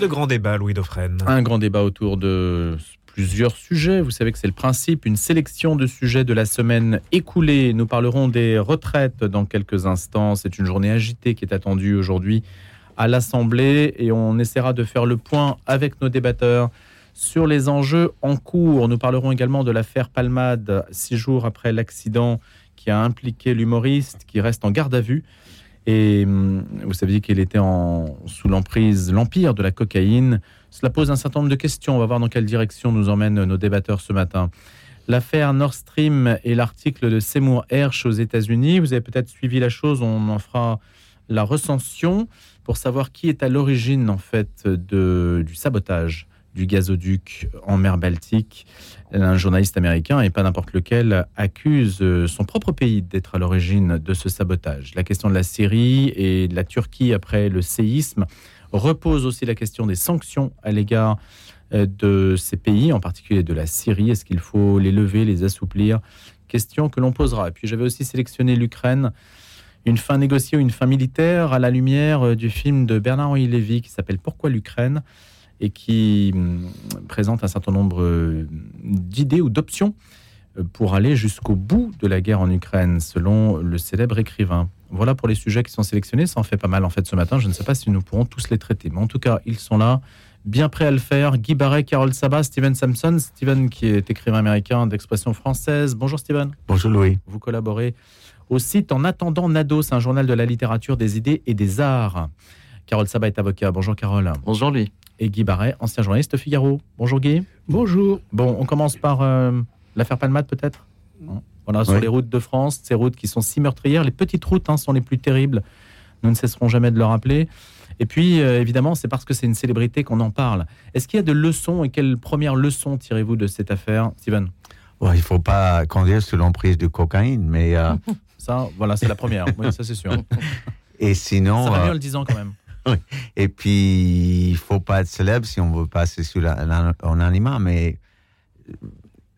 le grand débat, Louis Dauphren. Un grand débat autour de plusieurs sujets. Vous savez que c'est le principe, une sélection de sujets de la semaine écoulée. Nous parlerons des retraites dans quelques instants. C'est une journée agitée qui est attendue aujourd'hui à l'Assemblée et on essaiera de faire le point avec nos débatteurs sur les enjeux en cours. Nous parlerons également de l'affaire Palmade, six jours après l'accident qui a impliqué l'humoriste qui reste en garde à vue. Et hum, vous saviez qu'il était sous l'emprise, l'empire de la cocaïne. Cela pose un certain nombre de questions. On va voir dans quelle direction nous emmènent nos débatteurs ce matin. L'affaire Nord Stream et l'article de Seymour Hersh aux États-Unis. Vous avez peut-être suivi la chose. On en fera la recension pour savoir qui est à l'origine en fait du sabotage du gazoduc en mer Baltique. Un journaliste américain, et pas n'importe lequel, accuse son propre pays d'être à l'origine de ce sabotage. La question de la Syrie et de la Turquie après le séisme repose aussi la question des sanctions à l'égard euh, de ces pays, en particulier de la Syrie. Est-ce qu'il faut les lever, les assouplir? Question que l'on posera. Et puis j'avais aussi sélectionné l'Ukraine une fin négociée ou une fin militaire à la lumière euh, du film de Bernard-Henri Lévy qui s'appelle Pourquoi l'Ukraine? Et qui hum, présente un certain nombre euh, d'idées ou d'options euh, pour aller jusqu'au bout de la guerre en Ukraine, selon le célèbre écrivain. Voilà pour les sujets qui sont sélectionnés. Ça en fait pas mal en fait ce matin. Je ne sais pas si nous pourrons tous les traiter, mais en tout cas, ils sont là, bien prêts à le faire. Guy Barret, Carole Sabat, Steven Sampson. Steven qui est écrivain américain d'expression française. Bonjour Steven. Bonjour Louis. Vous collaborez au site En attendant Nados, un journal de la littérature, des idées et des arts. Carole Sabat est avocat. Bonjour Carole. Bonjour lui et Guy Barret, ancien journaliste Figaro. Bonjour Guy. Bonjour. Bon, on commence par euh, l'affaire Palmade peut-être? Voilà, sur les routes de France, ces routes qui sont si meurtrières. Les petites routes hein, sont les plus terribles. Nous ne cesserons jamais de le rappeler. Et puis, euh, évidemment, c'est parce que c'est une célébrité qu'on en parle. Est-ce qu'il y a de leçons et quelles premières leçons tirez-vous de cette affaire, Steven? Il ne faut pas conduire sous l'emprise de cocaïne, mais... Euh, ça, voilà, c'est la première. oui, ça c'est sûr. Et sinon... Ça va mieux en le disant quand même. Et puis, il faut pas être célèbre si on veut passer sous l'anonymat, mais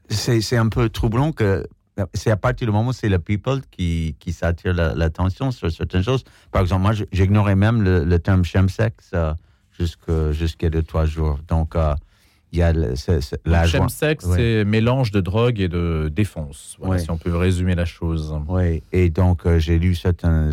c'est un peu troublant que c'est à partir du moment où c'est le people qui, qui s'attire l'attention sur certaines choses. Par exemple, moi, j'ignorais même le, terme chemsex euh, jusqu'à deux, trois jours. Donc, euh, il y a la chemsex, c'est mélange de drogue et de défense, voilà, si on peut résumer la chose. Oui, et donc, euh, j'ai lu certains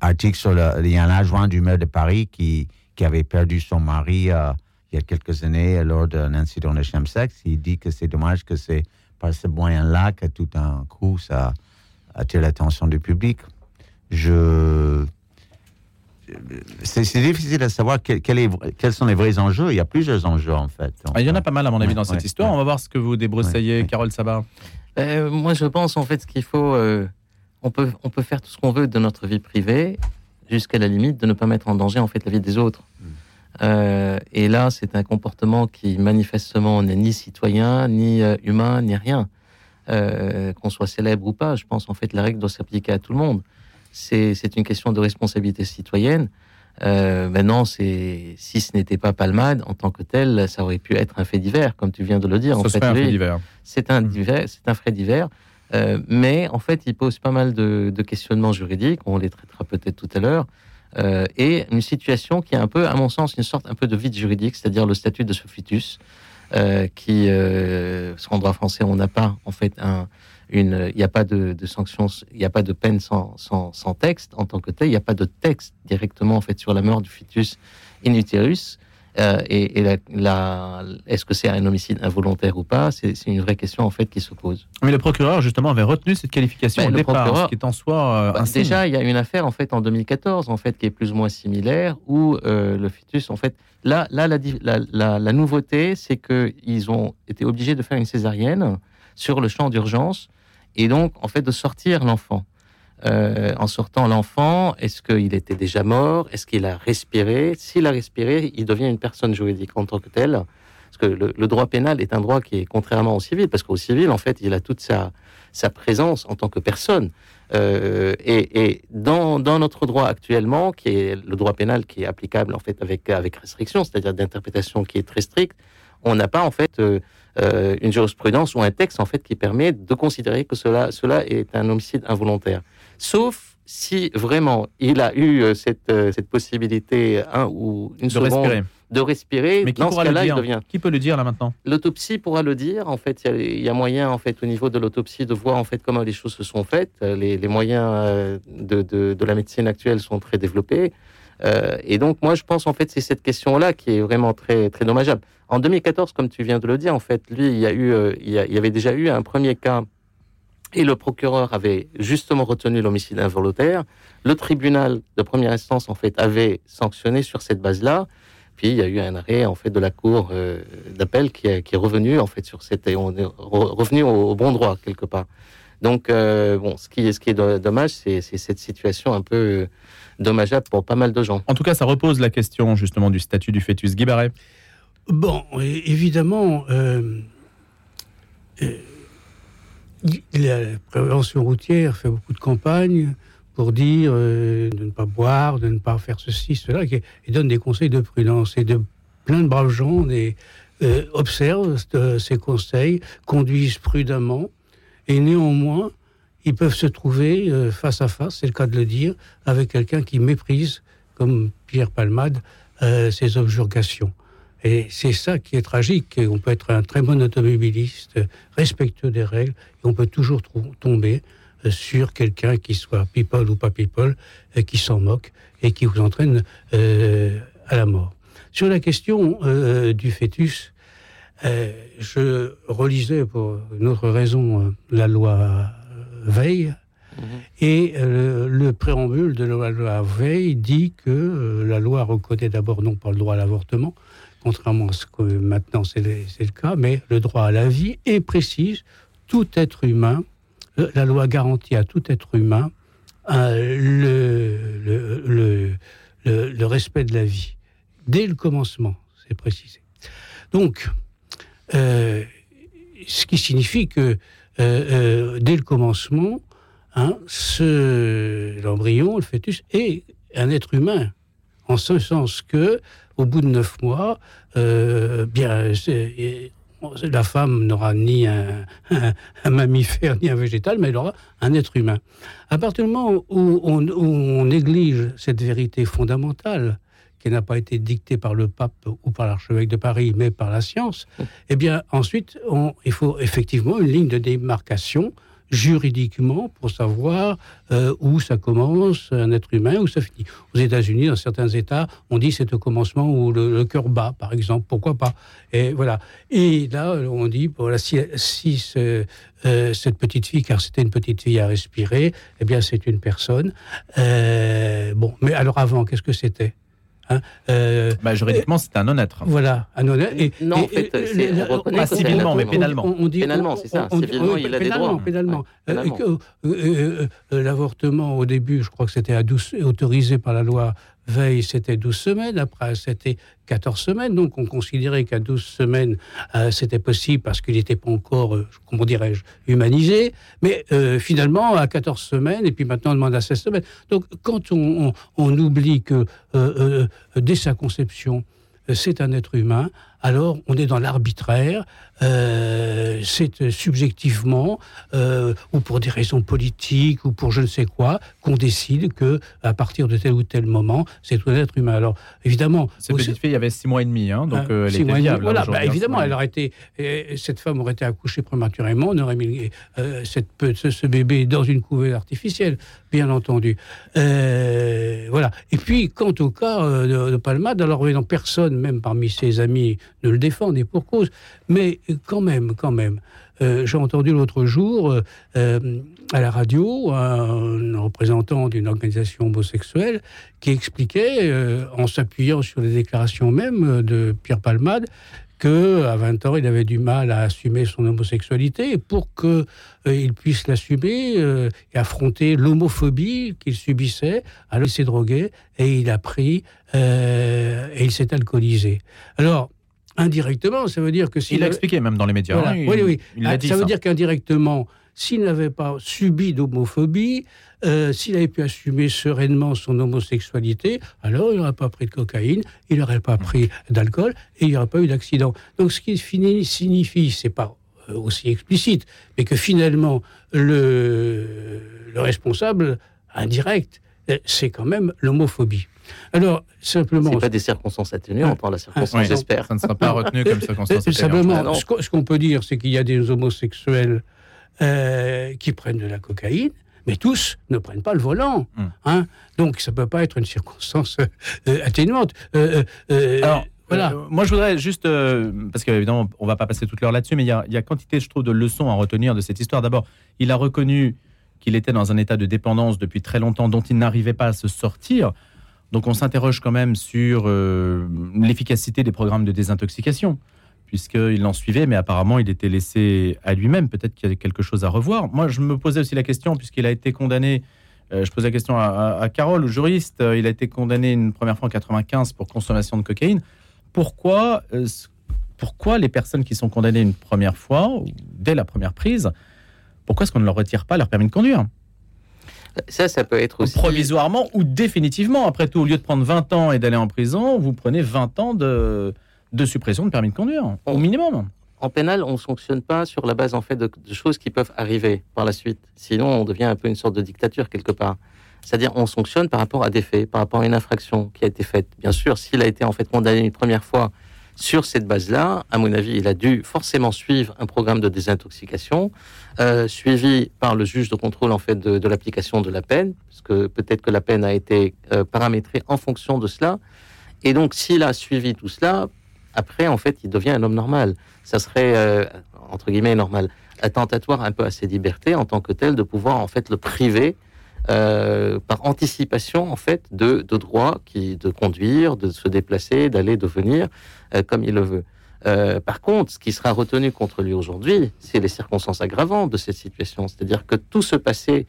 article sur le. Il y a un adjoint du maire de Paris qui, qui avait perdu son mari euh, il y a quelques années lors d'un incident de chemsex. Il dit que c'est dommage que c'est par ce moyen-là que tout d'un coup ça attire l'attention du public. Je. C'est difficile de savoir quel, quels sont les vrais enjeux. Il y a plusieurs enjeux, en fait. Ah, il y en a pas mal, à mon avis, dans cette histoire. On va voir ce que vous débroussaillez, Carole Sabat. Euh, moi, je pense, en fait, qu'il faut euh, on peut, on peut faire tout ce qu'on veut de notre vie privée jusqu'à la limite de ne pas mettre en danger en fait la vie des autres. Mm. Euh, et là, c'est un comportement qui manifestement n'est ni citoyen, ni euh, humain, ni rien. Euh, qu'on soit célèbre ou pas, je pense en fait la règle doit s'appliquer à tout le monde. C'est une question de responsabilité citoyenne. maintenant, c'est si ce n'était pas Palmade en tant que tel, ça aurait pu être un fait divers, comme tu viens de le dire. en fait, un fait divers. C'est un, c'est un fait divers. Euh, mais en fait, il pose pas mal de, questionnements juridiques, on les traitera peut-être tout à l'heure, euh, et une situation qui est un peu, à mon sens, une sorte un peu de vide juridique, c'est-à-dire le statut de euh, qui, euh, en droit français, on n'a pas en fait un, une, il n'y a pas de, sanctions, il n'y a pas de peine sans, texte en tant que tel, il n'y a pas de texte directement en fait sur la mort du fœtus in utérus. Euh, et, la, est-ce que c'est un homicide involontaire ou pas? C'est une vraie question en fait qui se pose. Mais le procureur justement avait retenu cette qualification ben, au départ, ce qui est en soi euh, bah, déjà il y a une affaire en fait en 2014 en fait qui est plus ou moins similaire où euh, le fœtus en fait là là la, la, la nouveauté c'est que ils ont été obligés de faire une césarienne sur le champ d'urgence et donc en fait de sortir l'enfant. Euh, en sortant l'enfant, est-ce qu'il était déjà mort? Est-ce qu'il a respiré? S'il a respiré, il devient une personne juridique en tant que telle. Parce que le, droit pénal est un droit qui est contrairement au civil, parce qu'au civil, en fait, il a toute sa, présence en tant que personne. Euh, et, dans, notre droit actuellement, qui est le droit pénal qui est applicable en fait avec, avec restriction, c'est-à-dire d'interprétation qui est très stricte, on n'a pas en fait euh, une jurisprudence ou un texte en fait qui permet de considérer que cela, cela est un homicide involontaire sauf si vraiment il a eu cette, cette possibilité un ou une de respirer. de respirer, Mais qui dans ce pourra le dire? devient. Qui peut le dire là maintenant? L'autopsie pourra le dire. En fait, il y a- il y, a moyen, en fait, au niveau de l'autopsie, de voir en fait comment les choses se sont faites. Euh, Les, les moyens euh, de, de- de la médecine actuelle sont très développés. Euh, et donc, moi, je pense en fait, c'est cette question-là qui est vraiment très très dommageable. En 2014, comme tu viens de le dire, en fait, lui, il y a eu, euh, il y, a- il y avait déjà eu un premier cas. Et le procureur avait justement retenu l'homicide involontaire. Le tribunal de première instance, en fait, avait sanctionné sur cette base-là. Puis il y a eu un arrêt en fait de la cour euh, d'appel qui est, qui est revenu en fait sur cette et on est re- revenu au, au bon droit quelque part. Donc euh, bon, ce qui est ce qui est do- dommage, c'est c'est cette situation un peu euh, dommageable pour pas mal de gens. En tout cas, ça repose la question justement du statut du fœtus. Guy Barret. Bon, évidemment, euh, euh, la prévention routière fait beaucoup de campagnes pour dire euh, de ne pas boire, de ne pas faire ceci, cela, et donne des conseils de prudence. Et de plein de braves gens des, euh, observent euh, ces conseils, conduisent prudemment, et néanmoins, ils peuvent se trouver euh, face à face, c'est le cas de le dire, avec quelqu'un qui méprise, comme Pierre Palmade, euh, ses objurgations. Et c'est ça qui est tragique. On peut être un très bon automobiliste, respectueux des règles, et on peut toujours tomber euh, sur quelqu'un qui soit people ou pas people, euh, qui s'en moque et qui vous entraîne euh, à la mort. Sur la question euh, du fœtus, euh, je relisais pour une autre raison la loi euh, Veil, et euh, le préambule de la loi Veil dit que euh, la loi reconnaît d'abord non pas le droit à l'avortement, contrairement à ce que maintenant c'est le, cas, mais le droit à la vie et précise tout être humain, euh, la loi garantit à tout être humain euh, le, respect de la vie. Dès le commencement, c'est précisé. Donc, euh, ce qui signifie que dès le commencement, hein, l'embryon, le fœtus, est un être humain, en ce sens que, au bout de neuf mois, euh, bien, la femme n'aura ni un, mammifère ni un végétal, mais elle aura un être humain. À partir du moment où on, où on néglige cette vérité fondamentale, qui n'a pas été dictée par le pape ou par l'archevêque de Paris, mais par la science, eh bien, ensuite, on- il faut effectivement une ligne de démarcation juridiquement pour savoir euh, où ça commence un être humain, où ça finit. Aux États-Unis, dans certains États, on dit c'est au commencement où le, cœur bat, par exemple, pourquoi pas? Et voilà. Et là, on dit voilà, si, si euh, cette petite fille, car c'était une petite fille à respirer, eh bien c'est une personne. Euh, bon, mais alors avant, qu'est-ce que c'était? Hein Euh, Bah, juridiquement, c'est un non-être. voilà, un honneur. Et, Non, en et- fait, on reconnaît Pas c'est civilement, mais pénalement. on, on dit, Pénalement, c'est ça. on- Civilement, oui, il a des pénalement, droits. Pénalement. Ouais, Euh, pénalement. que, euh, euh, euh, L'avortement, au début, je crois que c'était à 12, autorisé par la loi Veil, c'était 12 semaines. Après, c'était 14 semaines. Donc, on considérait qu'à 12 semaines, euh, c'était possible parce qu'il n'était pas encore, euh, comment dirais-je, humanisé. Mais euh, finalement, à 14 semaines, et puis maintenant, on demande à 16 semaines. Donc, quand on, oublie que dès sa conception, c'est un être humain, alors on est dans l'arbitraire, euh, c'est euh, subjectivement, euh, ou pour des raisons politiques, ou pour je ne sais quoi, qu'on décide que à partir de tel ou tel moment, c'est un être humain. Alors évidemment, Cette petite fille, il y avait six mois et demi, hein, donc ah, euh, elle six était mois et demi. viable. Voilà, aujourd'hui, bah, hein, évidemment, elle aurait été, cette femme aurait été accouchée prématurément, on aurait mis cette, ce, ce bébé dans une couvée artificielle, bien entendu. Voilà. Et puis, quant au cas de, de Palmade, alors évidemment, personne, même parmi ses amis, ne le défend, et pour cause. Mais euh, quand même, quand même, euh, j'ai entendu l'autre jour euh, à la radio un représentant d'une organisation homosexuelle qui expliquait, en s'appuyant sur les déclarations même de Pierre Palmade, que à 20 ans, il avait du mal à assumer son homosexualité et pour que il puisse l'assumer et affronter l'homophobie qu'il subissait, alors il s'est drogué et il a pris et il s'est alcoolisé. Alors indirectement, ça veut dire que Il s'il l'a expliqué même dans les médias. voilà. il- Oui, oui. Il l'a Ah, dit ça ça. veut dire qu'indirectement, s'il n'avait pas subi d'homophobie, euh, s'il avait pu assumer sereinement son homosexualité, alors il n'aurait pas pris de cocaïne, il n'aurait pas pris d'alcool et il n'y aurait pas eu d'accident. Donc ce qui finit- signifie, c'est pas euh, aussi explicite, mais que finalement le, le responsable indirecte, euh, c'est quand même l'homophobie. Alors, simplement. C'est pas des circonstances atténuantes, hein, la circonstance, Oui, j'espère. Ça ne sera pas retenu comme circonstance Euh, atténuante. Simplement, Ah ce qu'on ce peut dire, c'est qu'il y a des homosexuels euh, qui prennent de la cocaïne, mais tous ne prennent pas le volant. Hmm. hein. Donc, ça ne peut pas être une circonstance euh, euh, atténuante. Euh, euh, euh, Alors, voilà. euh, moi, je voudrais juste, euh, parce qu'évidemment, on va pas passer toute l'heure là-dessus, mais il y, a, il y a quantité, je trouve, de leçons à retenir de cette histoire. D'abord, il a reconnu qu'il était dans un état de dépendance depuis très longtemps, dont il n'arrivait pas à se sortir. Donc, on s'interroge quand même sur euh, l'efficacité des programmes de désintoxication, puisqu'il en suivait, mais apparemment, il était laissé à lui-même. Peut-être qu'il y a quelque chose à revoir. Moi, je me posais aussi la question, puisqu'il a été condamné. euh, je pose la question à, à- Carole, le juriste. euh, il a été condamné une première fois en 95 pour consommation de cocaïne pourquoi, pourquoi les personnes qui sont condamnées une première fois, dès la première prise, pourquoi est-ce qu'on ne leur retire pas leur permis de conduire? Ça, ça peut être aussi. Provisoirement ou définitivement Après tout, au lieu de prendre 20 ans et d'aller en prison, vous prenez 20 ans de, de suppression de permis de conduire, au minimum. En pénal, on ne fonctionne pas sur la base en fait de, de choses qui peuvent arriver par la suite. Sinon, on devient un peu une sorte de dictature quelque part. C'est-à-dire, on fonctionne par rapport à des faits, par rapport à une infraction qui a été faite. Bien sûr, s'il a été en fait condamné une première fois sur cette base-là, à mon avis, il a dû forcément suivre un programme de désintoxication, euh, suivi par le juge de contrôle en fait de, l'application de la peine, parce que peut-être que la peine a été euh, paramétrée en fonction de cela. Et donc, s'il a suivi tout cela, après, en fait, il devient un homme normal. Ça serait, euh, entre guillemets, normal, attentatoire un peu à ses libertés en tant que tel, de pouvoir, en fait, le priver euh, par anticipation, en fait, de, de droits qui, de conduire, de se déplacer, d'aller, de venir, euh, comme il le veut. Euh, par contre, ce qui sera retenu contre lui aujourd'hui, c'est les circonstances aggravantes de cette situation. C'est-à-dire que tout ce passé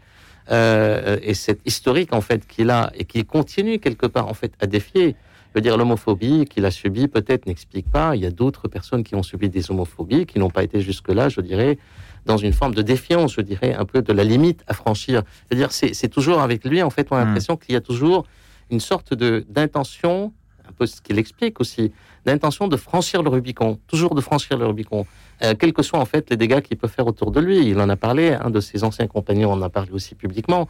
euh, et cette historique en fait qu'il a et qu'il continue quelque part en fait à défier. Je veux dire, l'homophobie qu'il a subie peut-être n'explique pas. Il y a d'autres personnes qui ont subi des homophobies qui n'ont pas été jusque-là, je dirais, dans une forme de défiance, je dirais, un peu de la limite à franchir. C'est-à-dire, c'est toujours avec lui, en fait, on a Mm. l'impression qu'il y a toujours une sorte de d'intention, un peu ce qu'il explique aussi, d'intention de franchir le Rubicon, toujours de franchir le Rubicon, euh, quels que soient en fait les dégâts qu'il peut faire autour de lui. Il en a parlé, un de ses anciens compagnons en a parlé aussi publiquement.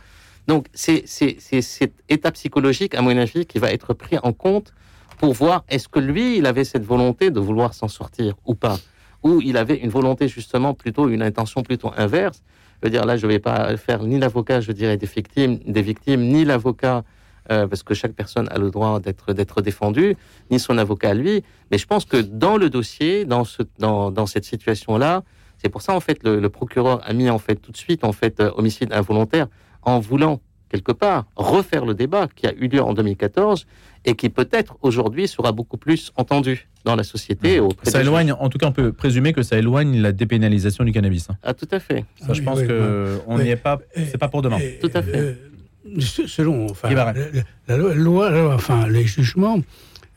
Donc c'est c'est- c'est cette étape psychologique, à mon avis, qui va être pris en compte pour voir est-ce que lui, il avait cette volonté de vouloir s'en sortir ou pas, ou il avait une volonté justement plutôt une intention plutôt inverse. Je veux dire là, je vais pas faire ni l'avocat, je dirais des victimes, des victimes, ni l'avocat euh, parce que chaque personne a le droit d'être d'être défendue, ni son avocat lui. Mais je pense que dans le dossier, dans ce dans, cette situation là, c'est pour ça en fait le, le procureur a mis en fait tout de suite en fait euh, homicide involontaire en voulant quelque part refaire le débat qui a eu lieu en 2014 et qui peut-être aujourd'hui sera beaucoup plus entendu dans la société. Ça éloigne, juges. en tout cas, on peut présumer que ça éloigne la dépénalisation du cannabis. hein. Ah tout à fait. Ça, je oui, pense oui, que on oui. n'y est pas. C'est pas pour demain. Et, Tout à fait. euh, se- selon enfin, Guy la, Barret. la loi, loi- la loi- enfin, les jugements,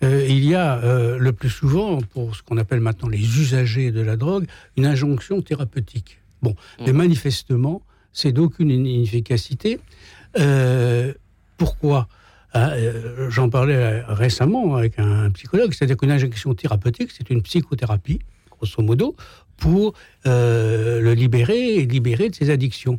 euh, il y a euh, le plus souvent, pour ce qu'on appelle maintenant les usagers de la drogue, une injonction thérapeutique. Bon, Mm. mais manifestement, c'est d'aucune inefficacité. Euh, pourquoi Ah, euh, J'en parlais euh, récemment avec un psychologue, c'est-à-dire qu'une injection thérapeutique, c'est une psychothérapie, grosso modo, pour euh, le libérer et libérer de ses addictions.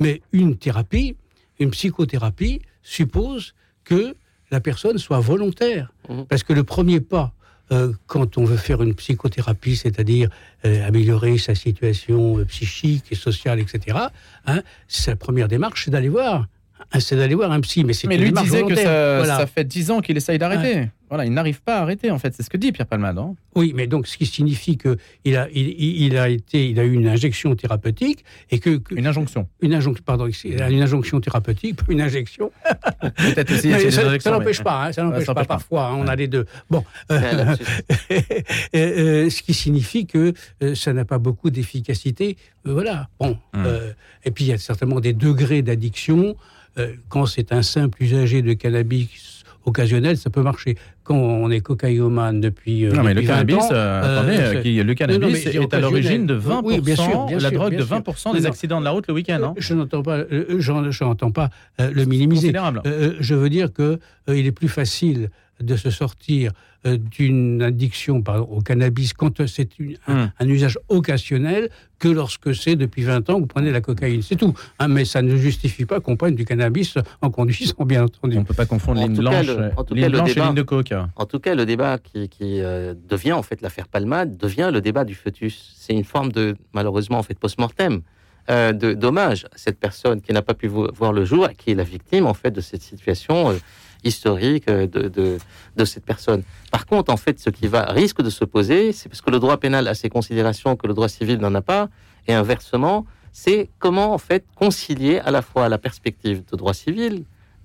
Mais une thérapie, une psychothérapie, suppose que la personne soit volontaire. Mhm. Parce que le premier pas, euh, quand on veut faire une psychothérapie, c'est-à-dire euh, améliorer sa situation euh, psychique et sociale, etc., hein, la première démarche, c'est d'aller voir. Hein, c'est d'aller voir un psy, mais c'est Mais lui disait que ça, Voilà. ça fait 10 ans qu'il essaye d'arrêter. Voilà, il n'arrive pas à arrêter, en fait. C'est ce que dit Pierre Palmade. hein. Oui, mais donc ce qui signifie que il a, il, a été, il a eu une injection thérapeutique et que, que- Une injonction. une injonction, pardon, une injonction thérapeutique, une injection. Peut-être aussi. Mais ça ça mais- n'empêche pas, hein, ça n'empêche pas parfois. hein, on a les deux. Bon, lapsus. Euh, euh, ce qui signifie que euh, ça n'a pas beaucoup d'efficacité. Euh, voilà. Bon. Hum. euh, et puis il y a certainement des degrés d'addiction. Euh, quand c'est un simple usager de cannabis occasionnel, ça peut marcher. Quand on est cocaïomane depuis, euh, Non, mais le depuis 20 cannabis, ans, euh, euh, attendez, qui- le cannabis Non, non, est à l'origine de 20%, Oui, bien sûr, bien la sûr, drogue de sûr. 20% Non, des accidents de la route le week-end. hein. Je n'entends pas, j'en- je n'entends pas le minimiser. Je veux dire euh, il est plus facile de se sortir euh, d'une addiction au cannabis quand c'est un, un, usage occasionnel que lorsque c'est depuis 20 ans vous prenez la cocaïne. C'est tout. Hein, mais ça ne justifie pas qu'on prenne du cannabis en conduisant, bien entendu. On ne peut pas confondre ligne blanche, ligne blanche et ligne de coke. En tout cas, le débat qui, qui euh, devient en fait l'affaire Palmade devient le débat du fœtus. C'est une forme de, malheureusement, en fait, post-mortem. Euh, dommage à cette personne qui n'a pas pu voir le jour, qui est la victime en fait de cette situation euh, historique euh, de, de, cette personne. Par contre, en fait, ce qui va risque de se poser, c'est parce que le droit pénal a ses considérations que le droit civil n'en a pas, et inversement, c'est comment en fait concilier à la fois la perspective de droit civil,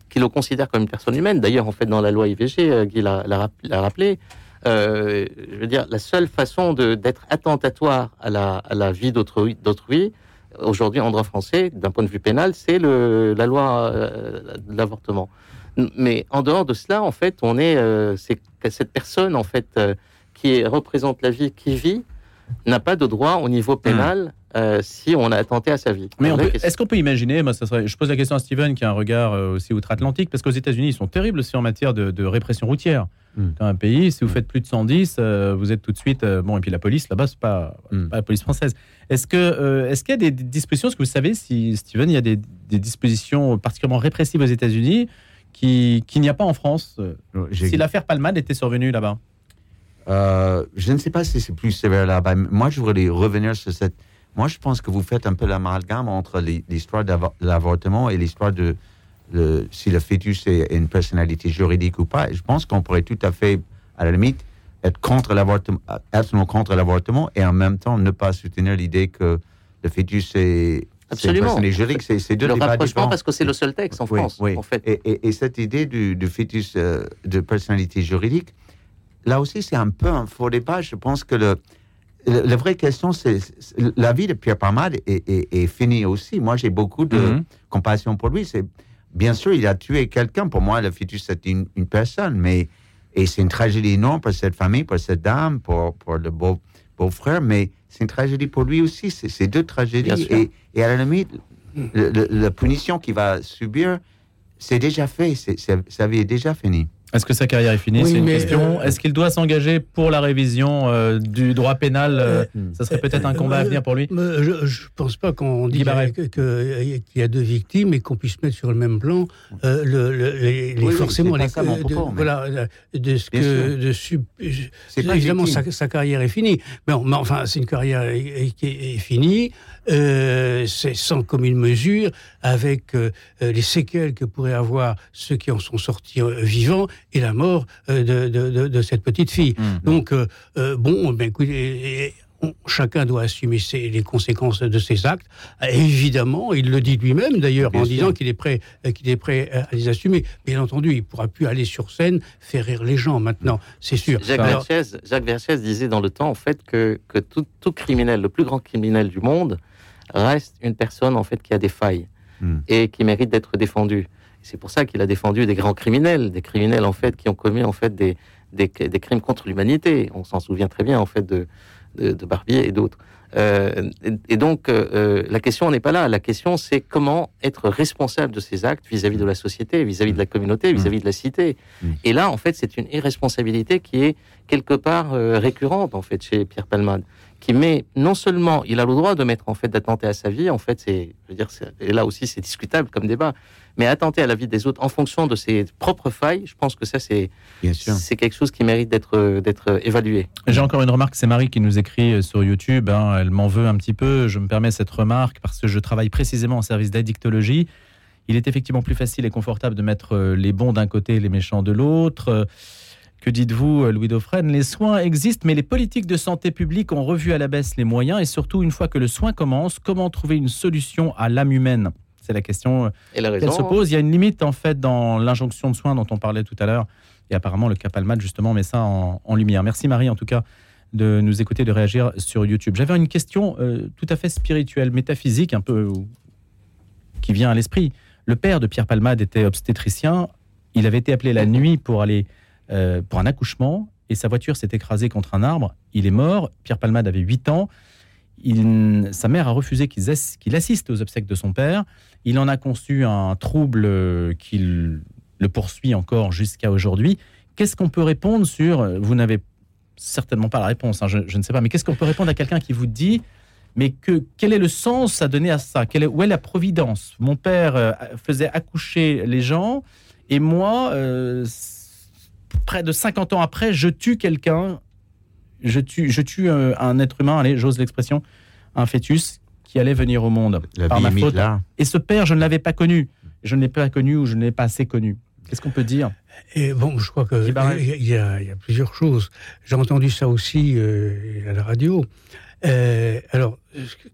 qui le considère comme une personne humaine. D'ailleurs, en fait, dans la loi IVG, euh, Guy l'a rappelé. Euh, je veux dire, la seule façon d'être attentatoire à la, à la vie d'autrui, aujourd'hui en droit français, d'un point de vue pénal, c'est la loi de l'avortement. Mais en dehors de cela, en fait, on est, euh, c'est cette personne en fait euh, qui représente la vie, qui vit, n'a pas de droit au niveau pénal. Hmm. Euh, si on a attenté à sa vie. Mais est-ce qu'on peut imaginer, moi, ça serait, je pose la question à Steven qui a un regard aussi outre-Atlantique, parce qu'aux États-Unis, ils sont terribles aussi en matière de, répression routière. Hmm. Dans un pays, si vous faites plus de 110, vous êtes tout de suite. bon, et puis la police, là-bas, c'est pas, pas la police française. Est-ce que, est-ce qu'il y a des, dispositions, est-ce que vous savez si, Steven, il y a des, des dispositions particulièrement répressives aux États-Unis qu'il n'y a pas en France euh, Si l'affaire Palmade était survenue là-bas euh, Je ne sais pas si c'est plus sévère là-bas. Moi, je voudrais revenir sur cette. Moi, je pense que vous faites un peu l'amalgame entre l'histoire de l'avortement et l'histoire de, si le fœtus est une personnalité juridique ou pas. Je pense qu'on pourrait tout à fait, à la limite, être contre l'avortement, être contre l'avortement et en même temps ne pas soutenir l'idée que le fœtus est Absolument. C'est c'est deux le rapprochement parce que c'est le seul texte en France. En fait. Et, cette idée du, fœtus euh, de personnalité juridique, là aussi, c'est un peu un faux débat. Je pense que le, la vraie question, c'est la vie de Pierre Palmade est, est, finie aussi. Moi, j'ai beaucoup de mm-hmm. compassion pour lui. C'est bien sûr, il a tué quelqu'un. Pour moi, le fœtus, c'est une, une, personne, mais et c'est une tragédie énorme pour cette famille, pour cette dame, pour, pour le beau beau-frère, mais c'est une tragédie pour lui aussi. C'est deux tragédies. Et, et, à la limite, la punition qu'il va subir, c'est déjà fait. ça avait déjà fini. Est-ce que sa carrière est finie C'est une question. Euh, Est-ce qu'il doit s'engager pour la révision euh, du droit pénal euh, Ça serait peut-être un combat à venir pour lui Je ne pense pas qu'on dit qu'il y a deux victimes et qu'on puisse mettre sur le même plan le, les, forcément les, de, voilà, de ce que de évidemment sa, carrière est finie. Mais, mais enfin, c'est une carrière qui est, finie. C'est sans commune mesure avec les séquelles que pourraient avoir ceux qui en sont sortis vivants et la mort euh, de, de, cette petite fille. Mmh. Donc, euh, euh, bon, ben, écoutez, chacun doit assumer les conséquences de ses actes. évidemment, il le dit lui-même d'ailleurs en disant qu'il est prêt, qu'il est prêt à les assumer. Bien entendu, il pourra plus aller sur scène faire rire les gens maintenant, c'est sûr. Jacques, Verchès, disait dans le temps en fait que, que tout, tout, criminel, le plus grand criminel du monde, reste une personne en fait qui a des failles mmh. et qui mérite d'être défendue. C'est pour ça qu'il a défendu des grands criminels, des criminels en fait qui ont commis en fait des, des, crimes contre l'humanité. On s'en souvient très bien en fait de, de, Barbier et d'autres. Euh, et, donc euh, euh, la question n'est pas là. La question c'est comment être responsable de ses actes vis-à-vis de la société, vis-à-vis de la communauté, mmh. vis-à-vis de la cité. Mmh. Et là en fait c'est une irresponsabilité qui est quelque part récurrente en fait chez Pierre Palmade qui met non seulement il a le droit de mettre en fait d'attenter à sa vie en fait c'est je veux dire et là aussi c'est discutable comme débat mais attenter à la vie des autres en fonction de ses propres failles je pense que ça c'est c'est quelque chose qui mérite d'être d'être évalué j'ai encore une remarque c'est Marie qui nous écrit euh, sur YouTube hein. elle m'en veut un petit peu je me permets cette remarque parce que je travaille précisément en service d'addictologie il est effectivement plus facile et confortable de mettre euh, les bons d'un côté et les méchants de l'autre que dites-vous, Louis Dauphren? Les soins existent, mais les politiques de santé publique ont revu à la baisse les moyens et surtout, une fois que le soin commence, comment trouver une solution à l'âme humaine? C'est la question qu'elle se pose. Il y a une limite, en fait, dans l'injonction de soins dont on parlait tout à l'heure. Et apparemment, le Capalmat, justement, met ça en, lumière. Merci, Marie, en tout cas, de nous écouter, de réagir sur YouTube. J'avais une question euh, tout à fait spirituelle, métaphysique, un peu qui vient à l'esprit. Le père de Pierre Palmade était obstétricien. Il avait été appelé la nuit pour aller euh, pour un accouchement et sa voiture s'est écrasée contre un arbre. Il est mort. Pierre Palmade avait 8 ans. Sa mère a refusé qu'il assiste aux obsèques de son père. Il en a conçu un trouble qui le poursuit encore jusqu'à aujourd'hui. qu'est-ce qu'on peut répondre sur. Vous n'avez certainement pas la réponse, hein, je, ne sais pas, mais qu'est-ce qu'on peut répondre à quelqu'un qui vous dit mais que, quel est le sens à donner à ça? Quelle est, Où est la providence? Mon père euh, faisait accoucher les gens, et moi, euh, près de 50 ans après, je tue quelqu'un, je tue, je tue un, un être humain, allez, j'ose l'expression, un fœtus qui allait venir au monde La par ma faute. là. Et ce père, je ne l'avais pas connu. Je ne l'ai pas connu ou je ne l'ai pas assez connu. Qu'est-ce qu'on peut dire? Et bon, je crois qu'il y, y a plusieurs choses. J'ai entendu ça aussi euh, à la radio. Euh, alors,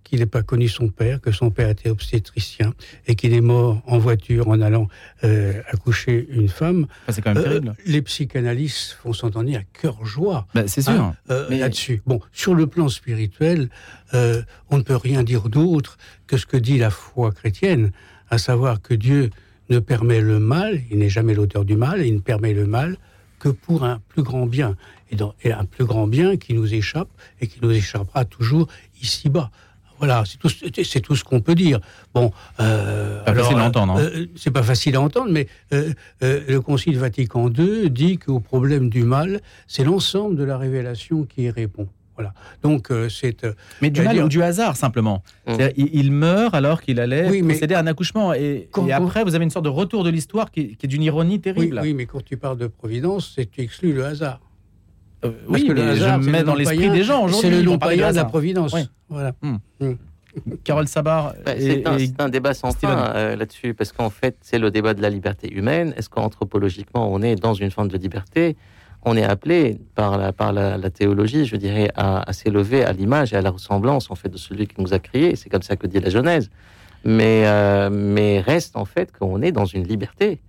qu'il n'ait pas connu son père, que son père était obstétricien et qu'il est mort en voiture en allant euh, accoucher une femme. Enfin, C'est quand même Euh, terrible. les psychanalystes font s'entendre à cœur joie Bah, c'est sûr. hein, euh, Mais- là-dessus. Bon, sur le plan spirituel, euh, on ne peut rien dire d'autre que ce que dit la foi chrétienne, à savoir que Dieu ne permet le mal, il n'est jamais l'auteur du mal, il ne permet le mal que pour un plus grand bien, et, dans- et un plus grand bien qui nous échappe et qui nous échappera toujours ici-bas. Voilà, c'est tout, ce- c'est tout ce qu'on peut dire. Bon, euh, Pas facile à entendre, hein. euh, c'est pas facile à entendre, mais euh, euh, le Concile Vatican II dit qu'au problème du mal, c'est l'ensemble de la révélation qui y répond. Voilà. Donc euh, c'est euh, Mais du mal dire- ou du hasard, simplement. Mm. Il, il meurt alors qu'il allait Oui, mais- procéder à un accouchement. Et, Quand- et après, vous avez une sorte de retour de l'histoire qui, qui est d'une ironie terrible. oui, mais quand tu parles de providence, c'est tu exclus le hasard. Euh, Parce oui, que le mais hasard, je c'est mets le dans l'esprit des gens aujourd'hui. C'est le nom païen de la providence. Oui. Voilà. Carole Sabar Bah, et- c'est un, débat sans Steven. fin euh, là-dessus, parce qu'en fait, c'est le débat de la liberté humaine. Est-ce qu'anthropologiquement, on est dans une forme de liberté? On est appelé par la, par la, la théologie, je dirais, à, à s'élever à l'image et à la ressemblance en fait de celui qui nous a créés. C'est comme ça que dit la Genèse. Mais, euh, mais reste en fait qu'on est dans une liberté,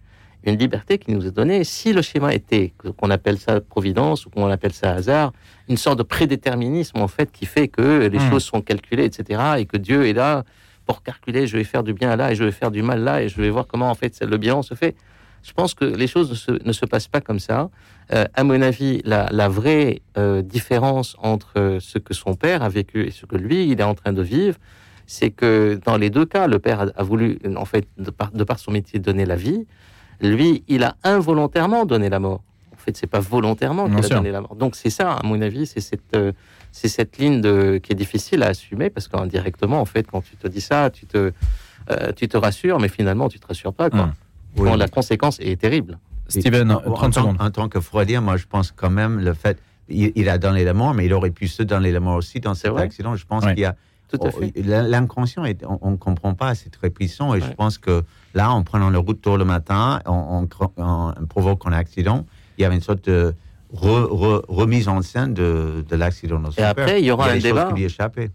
une liberté qui nous est donnée. Si le schéma était qu'on appelle ça providence ou qu'on appelle ça hasard, une sorte de prédéterminisme en fait qui fait que les Hmm. choses sont calculées, etc., et que Dieu est là pour calculer, je vais faire du bien là et je vais faire du mal là et je vais voir comment en fait le bien se fait. Je pense que les choses ne se, ne se passent pas comme ça. Euh, à mon avis, la, la vraie euh, différence entre euh, ce que son père a vécu et ce que lui, il est en train de vivre, c'est que dans les deux cas, le père a, a voulu, en fait, de par, de par son métier, donner la vie. Lui, il a involontairement donné la mort. En fait, c'est pas volontairement qu'il a sûr. donné la mort. Donc c'est ça, à mon avis, c'est cette, euh, c'est cette ligne de, qui est difficile à assumer parce qu'indirectement, en fait, quand tu te dis ça, tu te, euh, tu te rassures, mais finalement, tu te rassures pas. Quoi. Hum. Oui. Bon, la conséquence est terrible. Steven, En- en 30 tant- secondes. En tant que freudien, moi, je pense quand même le fait. Il, il a donné la mort, mais il aurait pu se donner la mort aussi dans cet accident. Je pense Ouais. qu'il y a. Tout à oh, fait. l'in- L'inconscient, est- on ne comprend pas, c'est très puissant. Et je pense que là, en prenant le route tôt le matin, on, on provoque un accident. Il y avait une sorte de re- re- remise en scène de, de l'accident. Et après, il y aura a un débat.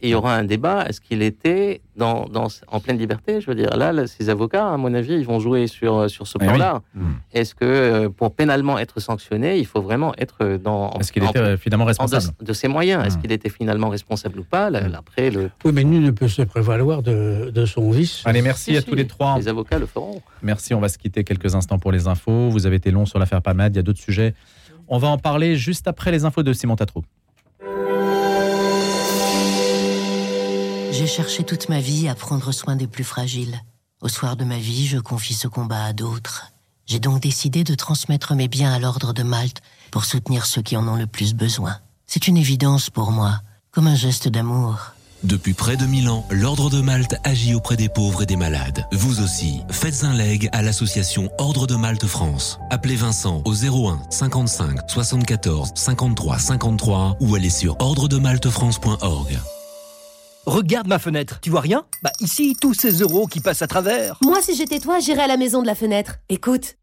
il y aura un débat. Est-ce qu'il était dans, dans, en pleine liberté? Je veux dire, là, là, ces avocats, à mon avis, ils vont jouer sur, sur ce Eh plan-là. Mm. Est-ce que euh, pour pénalement être sanctionné, il faut vraiment être dans. Est-ce qu'il était euh, finalement en responsable? de, de ses moyens? Est-ce Hmm. qu'il était finalement responsable ou pas? Là, là, Après, le, Oui, mais nul ne peut se prévaloir de, de son vice. Allez, merci Si, à si, tous les trois. les avocats le feront. Merci, on va se quitter quelques instants pour les infos. Vous avez été long sur l'affaire PAMAD, il y a d'autres sujets. On va en parler juste après les infos de Simon Tatrou. J'ai cherché toute ma vie à prendre soin des plus fragiles. Au soir de ma vie, je confie ce combat à d'autres. J'ai donc décidé de transmettre mes biens à l'ordre de Malte pour soutenir ceux qui en ont le plus besoin. C'est une évidence pour moi, comme un geste d'amour. Depuis près de 1000 ans, l'Ordre de Malte agit auprès des pauvres et des malades. Vous aussi, faites un leg à l'association Ordre de Malte France. Appelez Vincent au 01 55 74 53 53 ou allez sur ordredemaltefrance.org. Regarde ma fenêtre, tu vois rien? Bah ici, tous ces euros qui passent à travers. Moi, si j'étais toi, j'irais à la maison de la fenêtre. Écoute.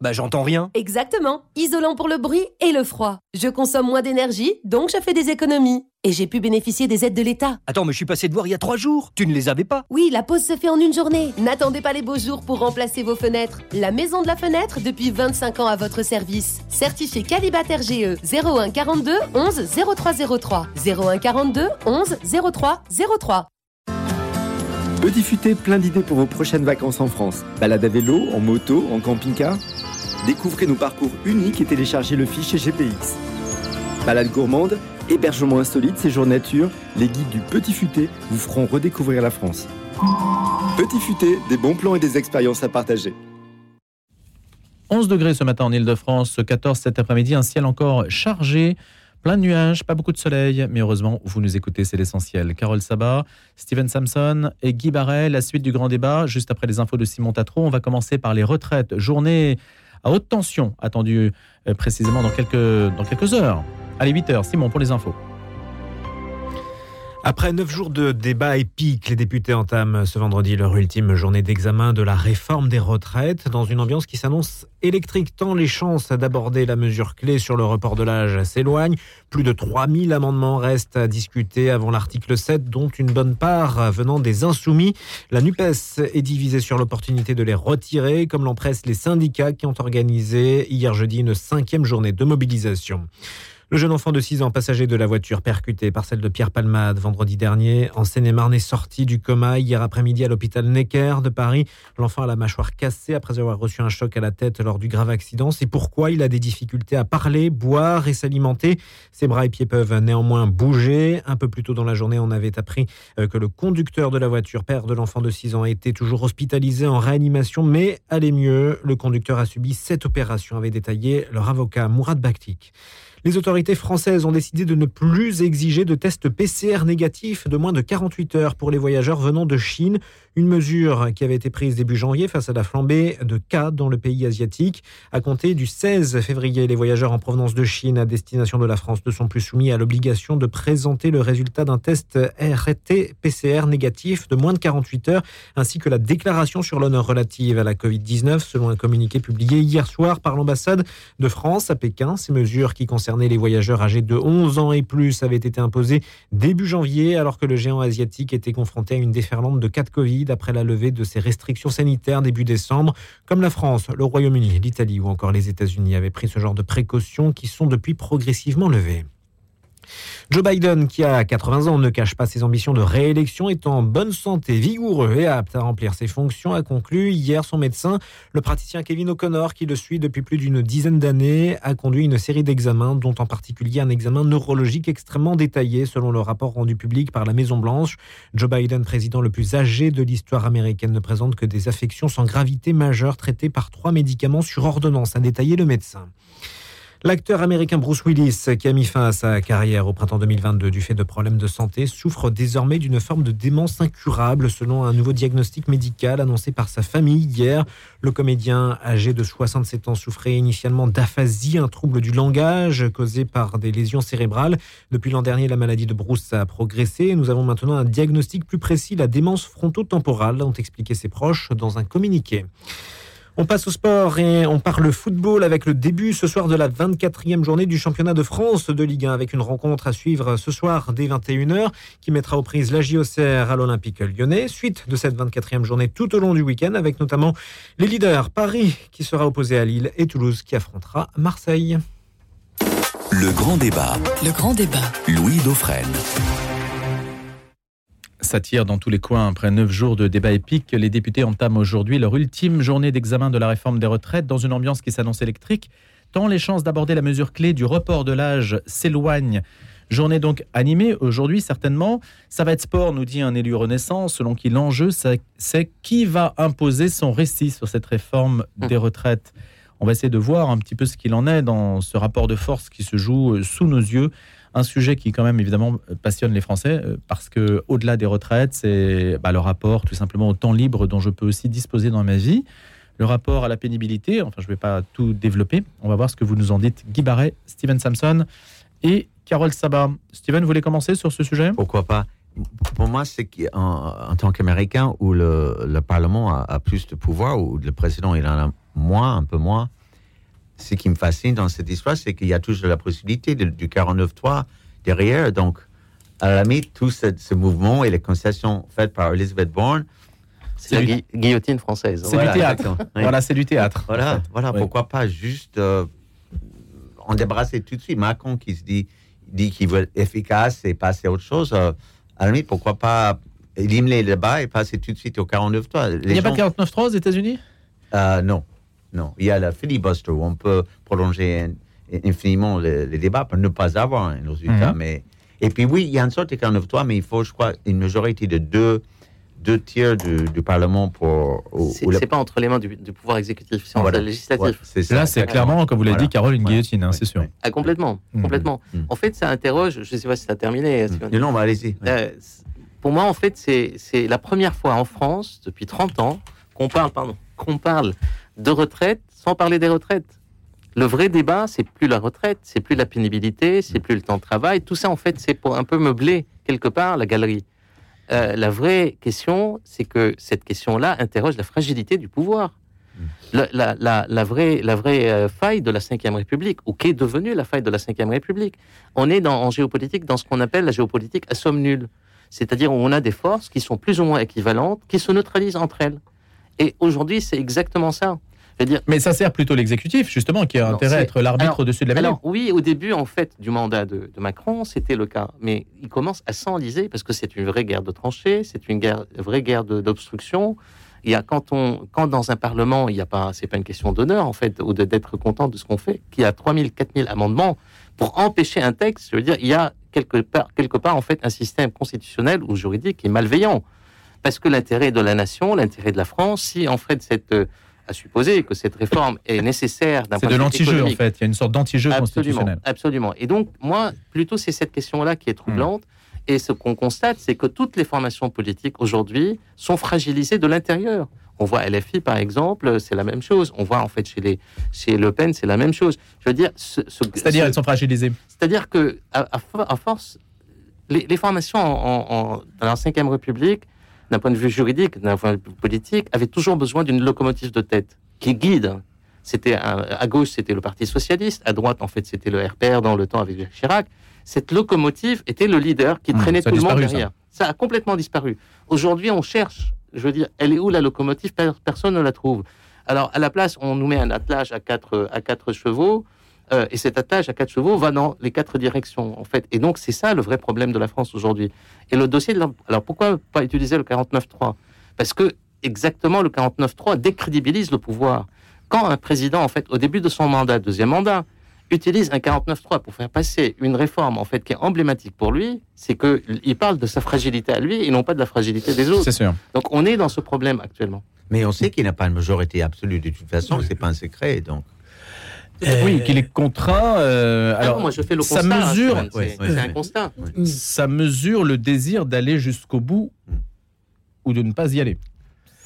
Bah j'entends rien. Exactement. Isolant pour le bruit et le froid. Je consomme moins d'énergie, donc je fais des économies. Et j'ai pu bénéficier des aides de l'État. Attends, mais je suis passé de voir il y a trois jours. Tu ne les avais pas Oui, la pause se fait en une journée. N'attendez pas les beaux jours pour remplacer vos fenêtres. La maison de la fenêtre depuis 25 ans à votre service. Certifié Calibat RGE 01 42 11 0303. 01 42 11 03 03. Petit futé, plein d'idées pour vos prochaines vacances en France. Balade à vélo, en moto, en camping-car? Découvrez nos parcours uniques et téléchargez le fichier GPX. Balade gourmande, hébergement insolite, séjour nature, les guides du Petit Futé vous feront redécouvrir la France. Petit Futé, des bons plans et des expériences à partager. 11 degrés ce matin en Ile-de-France, 14 cet après-midi, un ciel encore chargé. Plein de nuages, pas beaucoup de soleil, mais heureusement, vous nous écoutez, c'est l'essentiel. Carole Sabat, Steven Samson et Guy Barret, la suite du grand débat, juste après les infos de Simon Tatro. On va commencer par les retraites. Journée à haute tension, attendue euh, précisément dans quelques, dans quelques heures. Allez, 8 heures, Simon, pour les infos. Après neuf jours de débats épiques, les députés entament ce vendredi leur ultime journée d'examen de la réforme des retraites dans une ambiance qui s'annonce électrique tant les chances d'aborder la mesure clé sur le report de l'âge s'éloignent. Plus de 3000 amendements restent à discuter avant l'article 7 dont une bonne part venant des insoumis. La NUPES est divisée sur l'opportunité de les retirer comme l'empressent les syndicats qui ont organisé hier jeudi une cinquième journée de mobilisation. Le jeune enfant de 6 ans, passager de la voiture percutée par celle de Pierre Palmade vendredi dernier, en Seine-et-Marne, est sorti du coma hier après-midi à l'hôpital Necker de Paris. L'enfant a la mâchoire cassée après avoir reçu un choc à la tête lors du grave accident. C'est pourquoi il a des difficultés à parler, boire et s'alimenter. Ses bras et pieds peuvent néanmoins bouger. Un peu plus tôt dans la journée, on avait appris euh, que le conducteur de la voiture, père de l'enfant de 6 ans, était toujours hospitalisé en réanimation, mais allait mieux. Le conducteur a subi cette opération, avait détaillé leur avocat Mourad Bakhtik. Les autorités françaises ont décidé de ne plus exiger de tests PCR négatifs de moins de 48 heures pour les voyageurs venant de Chine, une mesure qui avait été prise début janvier face à la flambée de cas dans le pays asiatique. À compter du 16 février, les voyageurs en provenance de Chine à destination de la France ne sont plus soumis à l'obligation de présenter le résultat d'un test RT-PCR négatif de moins de 48 heures, ainsi que la déclaration sur l'honneur relative à la Covid-19, selon un communiqué publié hier soir par l'ambassade de France à Pékin. Ces mesures qui concernent les voyageurs âgés de 11 ans et plus avaient été imposés début janvier, alors que le géant asiatique était confronté à une déferlante de cas de Covid après la levée de ses restrictions sanitaires début décembre. Comme la France, le Royaume-Uni, l'Italie ou encore les États-Unis avaient pris ce genre de précautions qui sont depuis progressivement levées. Joe Biden, qui a 80 ans, ne cache pas ses ambitions de réélection, est en bonne santé, vigoureux et apte à remplir ses fonctions, a conclu hier son médecin. Le praticien Kevin O'Connor, qui le suit depuis plus d'une dizaine d'années, a conduit une série d'examens, dont en particulier un examen neurologique extrêmement détaillé, selon le rapport rendu public par la Maison-Blanche. Joe Biden, président le plus âgé de l'histoire américaine, ne présente que des affections sans gravité majeure traitées par trois médicaments sur ordonnance, a détaillé le médecin. L'acteur américain Bruce Willis, qui a mis fin à sa carrière au printemps 2022 du fait de problèmes de santé, souffre désormais d'une forme de démence incurable selon un nouveau diagnostic médical annoncé par sa famille hier. Le comédien âgé de 67 ans souffrait initialement d'aphasie, un trouble du langage causé par des lésions cérébrales. Depuis l'an dernier, la maladie de Bruce a progressé. Nous avons maintenant un diagnostic plus précis, la démence frontotemporale, ont expliqué ses proches dans un communiqué. On passe au sport et on parle football avec le début ce soir de la 24e journée du championnat de France de Ligue 1 avec une rencontre à suivre ce soir dès 21h qui mettra aux prises la JOCR à l'Olympique lyonnais. Suite de cette 24e journée tout au long du week-end avec notamment les leaders Paris qui sera opposé à Lille et Toulouse qui affrontera Marseille. Le grand débat. Le grand débat. Louis Dauphren. Ça tire dans tous les coins. Après neuf jours de débat épique, les députés entament aujourd'hui leur ultime journée d'examen de la réforme des retraites dans une ambiance qui s'annonce électrique, tant les chances d'aborder la mesure clé du report de l'âge s'éloignent. Journée donc animée aujourd'hui certainement. Ça va être sport, nous dit un élu Renaissance, selon qui l'enjeu c'est qui va imposer son récit sur cette réforme des retraites. On va essayer de voir un petit peu ce qu'il en est dans ce rapport de force qui se joue sous nos yeux un sujet qui quand même évidemment passionne les Français euh, parce que au-delà des retraites, c'est bah, le rapport tout simplement au temps libre dont je peux aussi disposer dans ma vie, le rapport à la pénibilité. Enfin, je ne vais pas tout développer. On va voir ce que vous nous en dites. Guy Barret, Steven Samson et Carole Sabat. Steven, vous voulez commencer sur ce sujet? Pourquoi pas? Pour moi, c'est qu'en en tant qu'Américain, où le, Parlement a, a, plus de pouvoir, où le président il en a moins, un peu moins, ce qui me fascine dans cette histoire, c'est qu'il y a toujours la possibilité du 49-3 derrière. Donc, à la limite, tout ce, mouvement et les concessions faites par Elizabeth Bourne, c'est la guillotine française. C'est du théâtre. Voilà, c'est du théâtre. Voilà, voilà pourquoi pas juste euh, en débarrasser tout de suite. Macron qui se dit, dit qu'il veut être efficace et passer à autre chose. Euh, à la limite, pourquoi pas éliminer le débat et passer tout de suite au 49-3 Il n'y a pas de 49-3 aux États-Unis? Euh, Non. Non, il y a le filibuster où on peut prolonger infiniment les, débats pour ne pas avoir un résultat. Mhm. mais... Et puis oui, il y a une sorte de 49-3, mais il faut, je crois, une majorité de deux deux tiers du, du Parlement pour. ou- C'est la- pas entre les mains du, du pouvoir exécutif, c'est entre Voilà. le législatif. Ouais, ça, Là, c'est clairement, comme vous l'avez Voilà. dit, Carole, une Ouais. guillotine, hein, Ouais. c'est sûr. Ouais. Ah, complètement, Mhm. complètement. Mhm. En fait, ça interroge, je ne sais pas si ça a terminé. Mm. Simone. Non, bah, allez-y. Euh, pour moi, en fait, c'est c'est la première fois en France, depuis 30 ans, qu'on parle, pardon, qu'on parle de retraite sans parler des retraites. Le vrai débat, c'est plus la retraite, c'est plus la pénibilité, c'est plus le temps de travail. Tout ça, en fait, c'est pour un peu meubler quelque part la galerie. Euh, la vraie question, c'est que cette question-là interroge la fragilité du pouvoir. La, la- la- la vraie, la vraie euh, faille de la Ve République, ou qu'est devenue la faille de la Ve République. On est dans, en géopolitique dans ce qu'on appelle la géopolitique à somme nulle. C'est-à-dire où on a des forces qui sont plus ou moins équivalentes, qui se neutralisent entre elles. Et aujourd'hui, c'est exactement ça. Je veux dire, Mais ça sert plutôt l'exécutif, justement, qui a Non, intérêt à être l'arbitre au-dessus de la mêlée. alors oui, au début, en fait, du mandat de, de Macron, c'était le cas. Mais il commence à s'enliser parce que c'est une vraie guerre de tranchées, c'est une guerre, vraie guerre d'obstruction. Il y a quand on, quand dans un parlement, il y a pas, c'est pas une question d'honneur en fait, ou d'être content de ce qu'on fait, qu'il y a 3000, 4000 amendements pour empêcher un texte. Je veux dire, il y a quelque part, quelque part en fait un système constitutionnel ou juridique qui est malveillant, parce que l'intérêt de la nation, l'intérêt de la France, si en fait cette euh, à supposer que cette réforme est nécessaire d'un C'est point de vue l'anti-jeu, en fait. Il y a une sorte d'anti-jeu Absolument, constitutionnel. absolument. Et donc, moi, plutôt, c'est cette question-là qui est troublante. Et ce qu'on constate, c'est que toutes les formations politiques aujourd'hui sont fragilisées de l'intérieur. On voit LFI, par exemple, c'est la même chose. On voit, en fait, chez, les, chez Le Pen, c'est la même chose. Je veux dire, ce- ce- C'est-à-dire, ce- elles sont fragilisées. c'est-à-dire que, à, à for- à force, les, les formations en, en- en- dans la Ve République, d'un point de vue juridique, d'un point de vue politique, avaient toujours besoin d'une locomotive de tête qui guide. C'était à gauche, c'était le Parti socialiste, à droite, en fait, c'était le RPR dans le temps avec Jacques Chirac. Cette locomotive était le leader qui Mmh, traînait tout le monde disparu, ça. derrière. Ça. a complètement disparu. Aujourd'hui, on cherche. Je veux dire, elle est où la locomotive? Per- Personne ne la trouve. Alors, à la place, on nous met un attelage à quatre, à quatre chevaux. Euh, et cet attelage à quatre chevaux va dans les quatre directions, en fait. Et donc, c'est ça le vrai problème de la France aujourd'hui. Et le dossier de la- Alors, pourquoi pas utiliser le 49.3 Parce que, exactement, le 49.3 décrédibilise le pouvoir. Quand un président, en fait, au début de son mandat, deuxième mandat, utilise un 49.3 pour faire passer une réforme, en fait, qui est emblématique pour lui, c'est qu'il parle de sa fragilité à lui et non pas de la fragilité des autres. C'est sûr. Donc, on est dans ce problème actuellement. Mais on sait qu'il n'a pas une majorité absolue de toute façon, c'est pas un secret. Donc, Oui, qu'il est contraint. euh, Ah alors, non, moi, je fais le ça constat. hein, mesure, c'est ouais, c'est ouais. un constat. ça mesure le désir d'aller jusqu'au bout Mm. ou de ne pas y aller.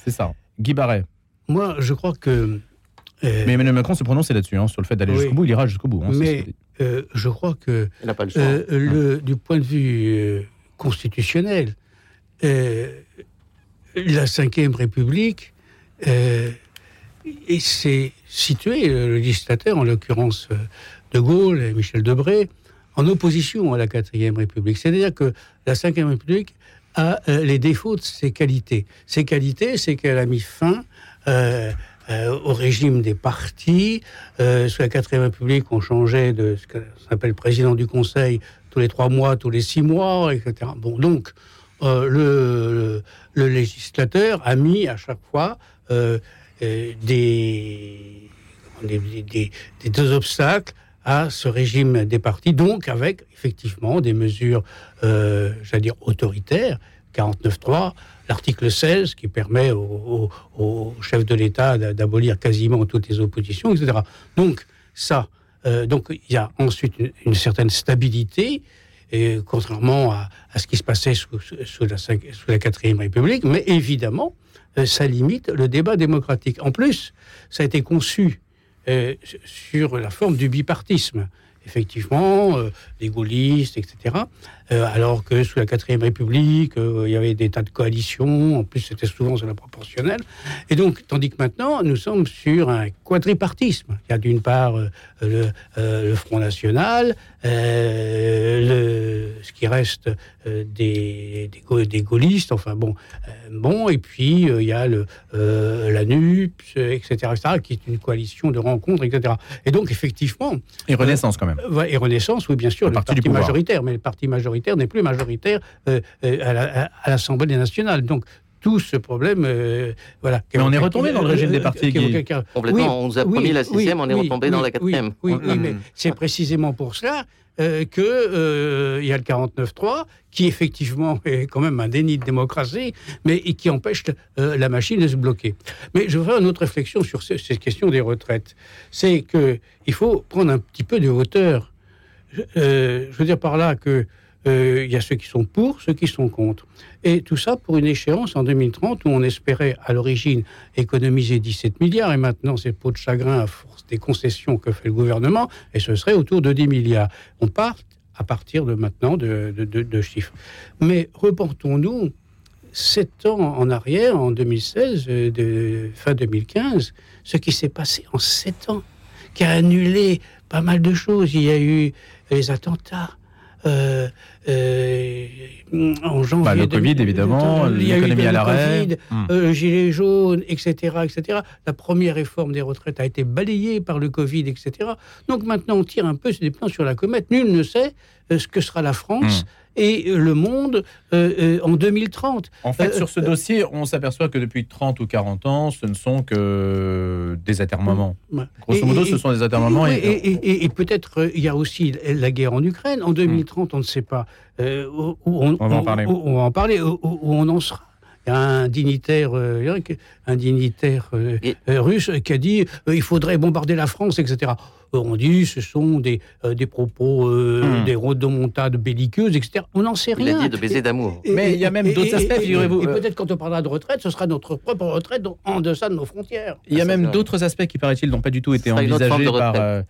C'est ça. Guy Barret. Moi, je crois que. euh, Mais Emmanuel Macron s'est prononcé là-dessus, hein, sur le fait d'aller Oui. jusqu'au bout. Il ira jusqu'au bout. hein, ça, mais euh, je crois que Il n'a pas le choix. Euh, le, du point de vue euh, constitutionnel, euh, la Ve République euh, et s'est situé, euh, le législateur, en l'occurrence euh, De Gaulle et Michel Debré, en opposition à la Quatrième République. C'est-à-dire que la Ve République a euh, les défauts de ses qualités. Ses qualités, c'est qu'elle a mis fin au régime des partis. Sous la Quatrième République, on changeait de ce qu'on appelle président du Conseil tous les trois mois, tous les six mois, etc. Bon, donc, le, législateur a mis à chaque fois des, des, des- des deux obstacles à ce régime des partis, donc avec effectivement des mesures, euh, j'allais dire, autoritaires, 49.3, l'article 16 qui permet au, au- au chef de l'État d'a- d'abolir quasiment toutes les oppositions, etc. Donc ça, euh, donc il y a ensuite une, certaine stabilité, contrairement à, ce qui se passait sous, la, sous la quatrième République, mais évidemment, euh, ça limite le débat démocratique. En plus, ça a été conçu euh, sur la forme du bipartisme. Effectivement, euh, des gaullistes, etc. Euh, alors que sous la quatrième République, euh, il y avait des tas de coalitions. En plus, c'était souvent sur la proportionnelle. Et donc, tandis que maintenant, nous sommes sur un quadripartisme. Il y a d'une part euh, le, le Front National, le, ce qui reste des, des, ga- des gaullistes, enfin bon, bon, et puis il y a le, la NUP, etc., etc., qui est une coalition de rencontres, etc. Et donc, effectivement, Et Renaissance, quand même. Ouais, et Renaissance, oui, bien sûr, Le le, parti majoritaire, mais le parti majoritaire n'est plus majoritaire euh, euh, à la- à- à l'Assemblée nationale. Donc, tout ce problème. euh, voilà. Mais on est retombé dans le régime des partis, Guy. Complètement, on nous a promis la sixième, on est retombé dans la quatrième. Oui, oui, mm. mais c'est précisément pour cela euh, que euh, il y a le 49-3 qui effectivement est quand même un déni de démocratie, mais et qui empêche euh, la machine de se bloquer. Mais je voudrais une autre réflexion sur ce- cette question des retraites. C'est que il faut prendre un petit peu de hauteur. Je, euh, je veux dire par là que euh, il y a ceux qui sont pour, ceux qui sont contre. Et tout ça pour une échéance en 2030 où on espérait à l'origine économiser 17 milliards et maintenant c'est peau de chagrin à force des concessions que fait le gouvernement et ce serait autour de 10 milliards. On part à partir de maintenant de, chiffres. Mais reportons-nous sept ans en arrière, en 2016, euh, fin 2015, ce qui s'est passé en sept ans, qui a annulé pas mal de choses. Il y a eu les attentats. euh, euh, en janvier. Bah, le Covid, 2000, évidemment, il y a eu l'économie à l'arrêt. Hmm. euh, gilets jaunes, etc., etc. La première réforme des retraites a été balayée par le Covid, etc. Donc maintenant, on tire un peu des plans sur la comète. Nul ne sait euh, ce que sera la France et le monde euh, euh, en 2030. En fait, Euh, sur ce dossier, on s'aperçoit que depuis 30 ou 40 ans, ce ne sont que des atermoiements. Ouais. Grosso Et- modo, et- ce sont des atermoiements. Et- et, et- et peut-être euh, il y a aussi la guerre en Ukraine. En 2030, on ne sait pas euh, où, où on, On va en parler. où- où on va en parler, où, on en sera. Il y a un dignitaire, euh, un dignitaire russe qui a dit euh, il faudrait bombarder la France, etc. On dit ce sont des, euh, des propos, euh, Hmm. des rodomontades belliqueuses, etc. On n'en sait Il a rien. dit de baiser d'amour. Mais il y a même d'autres aspects, et- figurez-vous. Et Euh, peut-être quand on parlera de retraite, ce sera notre propre retraite en deçà de nos frontières. Il y a Ah, même d'autres aspects qui, paraît-il, n'ont pas du tout été envisagés par, euh,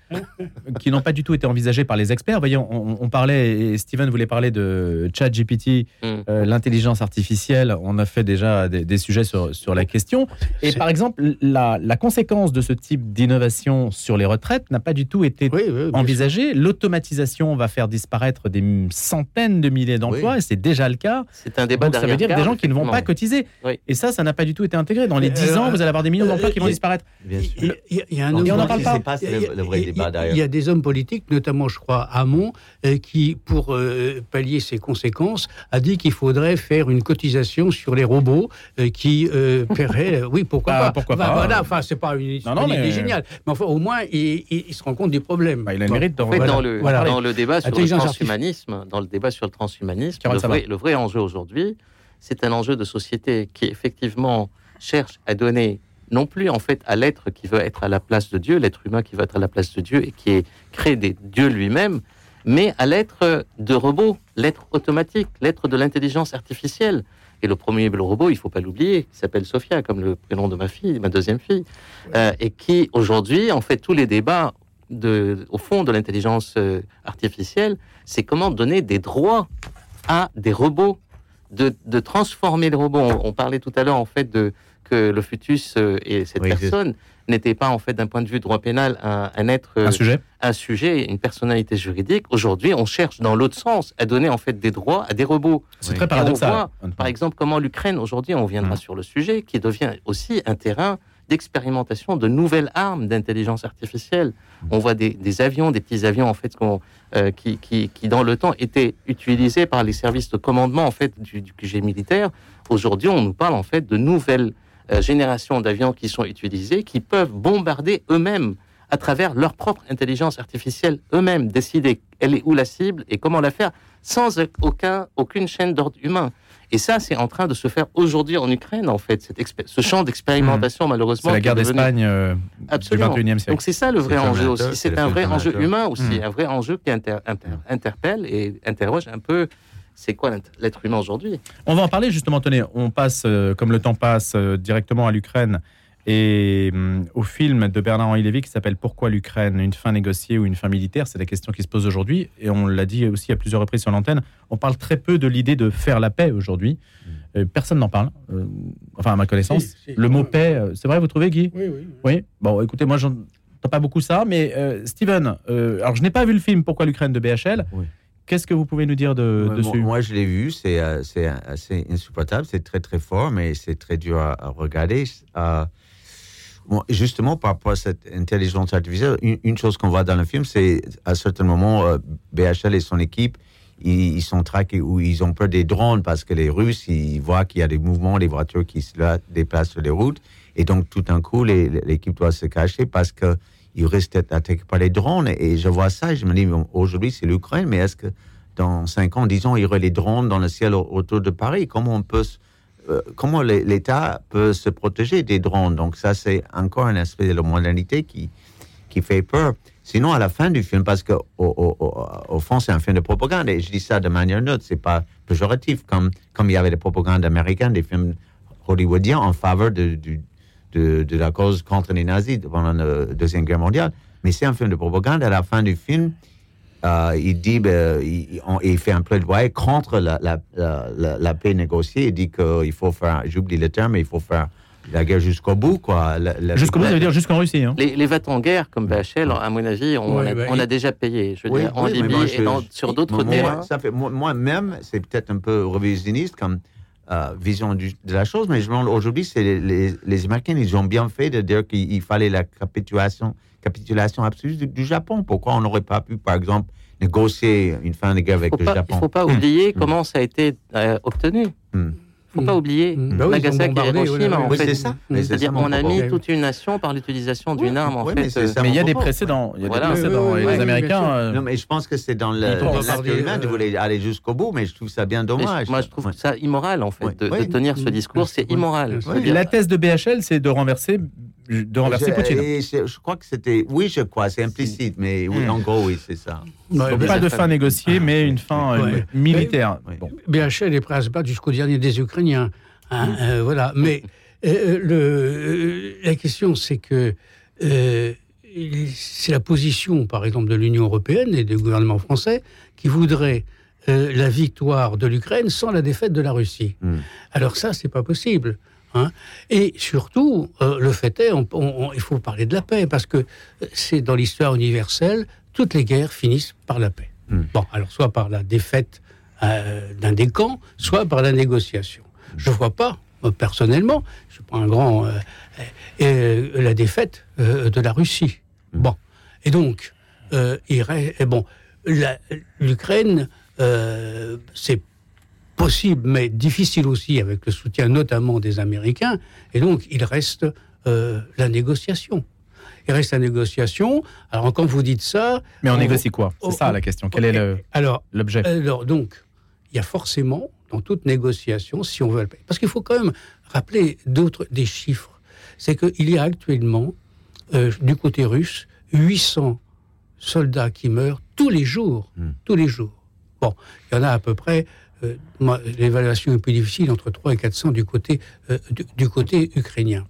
qui n'ont pas du tout été envisagés par les experts. Voyez, on, on parlait et Steven voulait parler de ChatGPT, Mm. euh, l'intelligence artificielle. On a fait déjà des, des sujets sur, sur la question. Et par exemple, la, la conséquence de ce type d'innovation sur les retraites n'a pas du tout été Oui, oui, envisagée. L'automatisation va faire disparaître des centaines de milliers d'emplois, et c'est déjà le cas. C'est un débat Donc, ça veut dire des gens qui ne vont pas cotiser. Oui. Et ça, ça n'a pas du tout été intégré. Dans les Euh, 10 ans, vous allez avoir des millions euh, d'emplois qui vont euh, disparaître. Bien sûr. Il y a- y un Et on en je parle pas. pas, c'est Il y a- le, le vrai débat Il y a des hommes politiques, notamment, je crois, Hamon, euh, qui, pour euh, pallier ces conséquences, a dit qu'il faudrait faire une cotisation sur les robots euh, qui euh, paieraient. euh, oui, pourquoi Bah, pas pourquoi Enfin, pas. Voilà, enfin, c'est pas une, Non, non, une idée géniale, mais enfin, au moins, il se rend compte des problèmes. Bah, il a le mérite En fait, dans, le, voilà. dans le débat sur le transhumanisme, dans le débat sur le transhumanisme, le vrai, le vrai enjeu aujourd'hui, c'est un enjeu de société qui effectivement cherche à donner non plus en fait à l'être qui veut être à la place de Dieu, l'être humain qui veut être à la place de Dieu et qui est créé des dieux lui-même, mais à l'être de robot, l'être automatique, l'être de l'intelligence artificielle. Et le premier le robot, il faut pas l'oublier, qui s'appelle Sophia, comme le prénom de ma fille, ma deuxième fille, euh, et qui aujourd'hui, en fait, tous les débats de, au fond de l'intelligence euh, artificielle, c'est comment donner des droits à des robots, de, de transformer les robots. On, on parlait tout à l'heure en fait de que le fœtus euh, et cette Oui, personne n'était pas en fait d'un point de vue droit pénal un, un être, euh, Un sujet. un sujet, une personnalité juridique. Aujourd'hui, on cherche dans l'autre sens à donner en fait des droits à des robots. C'est Oui. très paradoxal. on voit, par exemple, comment l'Ukraine, aujourd'hui, on viendra Mm. sur le sujet, qui devient aussi un terrain d'expérimentation de nouvelles armes d'intelligence artificielle. On voit des, avions, des petits avions, en fait, euh, qui, qui, qui, dans le temps, étaient utilisés par les services de commandement, en fait, du, du QG militaire. Aujourd'hui, on nous parle, en fait, de nouvelles euh, générations d'avions qui sont utilisés, qui peuvent bombarder eux-mêmes à travers leur propre intelligence artificielle, eux-mêmes décider elle est où la cible et comment la faire sans aucun, aucune chaîne d'ordre humain. Et ça, c'est en train de se faire aujourd'hui en Ukraine, en fait, cette ce champ d'expérimentation, malheureusement. C'est la guerre devenu- d'Espagne euh, du Absolument. 21e siècle. Donc c'est ça le vrai enjeu aussi. c'est un vrai enjeu humain aussi, Mm. un vrai enjeu qui inter- inter- interpelle et interroge un peu c'est quoi l'être humain aujourd'hui. On va en parler justement, tenez, on passe, euh, comme le temps passe, euh, directement à l'Ukraine et hum, au film de Bernard-Henri Lévy qui s'appelle Pourquoi l'Ukraine? Une fin négociée ou une fin militaire? C'est la question qui se pose aujourd'hui. Et on l'a dit aussi à plusieurs reprises sur l'antenne, on parle très peu de l'idée de faire la paix aujourd'hui. Euh, personne n'en parle, euh, enfin à ma connaissance. Si, si. Le mot paix, euh, c'est vrai, vous trouvez, Guy? Oui, oui. Oui. Bon, écoutez, moi, j'entends pas beaucoup ça, mais euh, Steven, euh, alors je n'ai pas vu le film Pourquoi l'Ukraine de BHL. Oui. Qu'est-ce que vous pouvez nous dire de, Ouais, moi, dessus moi, je l'ai vu, c'est euh, c'est assez insupportable, c'est très très fort, mais c'est très dur à, à regarder. Euh, justement, par rapport à cette intelligence artificielle, une, chose qu'on voit dans le film, c'est à certains moments, euh, BHL et son équipe, ils, sont traqués ou ils ont peur des drones parce que les Russes, ils voient qu'il y a des mouvements, des voitures qui se la- déplacent sur les routes. Et donc, tout d'un coup, l'équipe doit se cacher parce que ils risquent d'être attaqués par les drones. Et je vois ça je me dis, aujourd'hui, c'est l'Ukraine, mais est-ce que dans cinq ans, disons, il y aurait les drones dans le ciel au- autour de Paris? Comment on peut euh, comment l'É- l'État peut se protéger des drones? Donc ça, c'est encore un aspect de la modernité qui, qui fait peur. Sinon, à la fin du film, parce que au, au- au- fond, c'est un film de propagande, et je dis ça de manière neutre, c'est pas péjoratif, comme, comme il y avait des propagandes américaines, des films hollywoodiens en faveur de, de la cause contre les nazis pendant la Deuxième Guerre mondiale. Mais c'est un film de propagande. À la fin du film, euh, il dit, ben, il, on- il fait un plaidoyer contre la, la, la, paix négociée. Il dit qu'il faut faire, j'oublie le terme, mais il faut faire la guerre jusqu'au bout, quoi. Jusqu'au bout, ça veut dire jusqu'en Russie. hein. Les, les va-t-en-guerre comme BHL, à mon avis, on, a, bah, on a il- déjà payé. Je veux Oui, dire, en oui, Libye moi, et dans- sur d'autres terrains. moi- moi-même, c'est peut-être un peu révisionniste comme euh, vision du- de la chose, mais je aujourd'hui, c'est les, les, les Américains, ils ont bien fait de dire qu'il il fallait la capitulation, capitulation absolue du, du Japon. Pourquoi on n'aurait pas pu, par exemple, négocier une fin de guerre avec le Japon? Il ne faut pas Hmm. oublier comment ça a été euh, obtenu. Il Ne faut pas oublier Bah oui, ils ont Nagasaki et Hiroshima. oui, oui, c'est ça. Mais c'est C'est-à-dire ça mon on a mis toute une nation par l'utilisation d'une arme, en fait. euh, Mais il y a des précédents. Il y a Voilà. des précédents. Oui, et les oui, Américains. euh, Non, mais je pense que c'est dans le, Ils la vont nature bombarder, humaine de vouloir aller jusqu'au bout, mais je trouve ça bien dommage. je- moi, je trouve Ouais. ça immoral, en fait, de, tenir ce discours. C'est immoral. La thèse de BHL, c'est de renverser, de renverser Je- Poutine. je, je crois que c'était. Oui, je crois, c'est implicite, mais oui, Hmm. en gros, oui, c'est ça. Ouais, Donc mais- pas de fin négociée, mais une fin euh, Ouais. militaire. Oui. Bon. BHL est prêt à se battre jusqu'au dernier des Ukrainiens. hein, euh, voilà. Mais euh, le, la question, c'est que euh, c'est la position, par exemple, de l'Union européenne et du gouvernement français qui voudrait la victoire de l'Ukraine sans la défaite de la Russie. Mm. Alors ça, c'est pas possible. hein. Et surtout, le fait est, on- on- on- il faut parler de la paix parce que c'est dans l'histoire universelle, toutes les guerres finissent par la paix. Mm. Bon, alors soit par la défaite euh, d'un des camps, soit par la négociation. Je ne vois pas, personnellement, je suis pas un grand, euh, euh, la défaite de la Russie. Bon, et donc, il reste- et bon, l'Ukraine, c'est possible, mais difficile aussi avec le soutien notamment des Américains, et donc il reste la négociation. Il reste la négociation. Alors quand vous dites ça, Mais on on- négocie quoi C'est ça la question. Quel est le- alors l'objet alors donc, il y a forcément, dans toute négociation, si on veut le payer, parce qu'il faut quand même rappeler d'autres des chiffres, c'est qu'il y a actuellement, euh, du côté russe, 800 soldats qui meurent tous les jours, Hmm. tous les jours. Bon, il y en a à peu près, euh, l'évaluation est plus difficile, entre 3 et 400 du côté, euh, du, du côté ukrainien,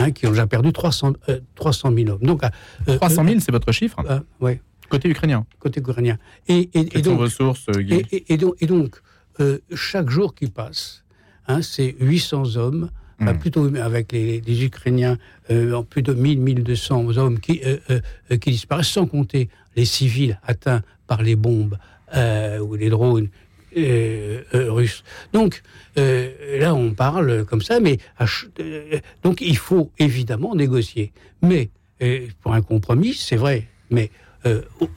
hein, qui ont déjà perdu 300, euh, 300 000 hommes. Donc, euh, 300 000, c'est votre chiffre euh, ouais, Côté ukrainien. côté ukrainien. Et, et, et donc, vos sources, euh, Guy et, et- donc, et donc, euh, chaque jour qui passe, hein, c'est 800 hommes, enfin, Mm. plutôt avec les, les Ukrainiens, euh, en plus de 1000-1200 hommes qui, euh, euh, euh, qui disparaissent, sans compter les civils atteints par les bombes euh, ou les drones euh. Donc, euh, là, on parle comme ça, mais euh, donc il faut évidemment négocier. Mais euh, pour un compromis, c'est vrai, mais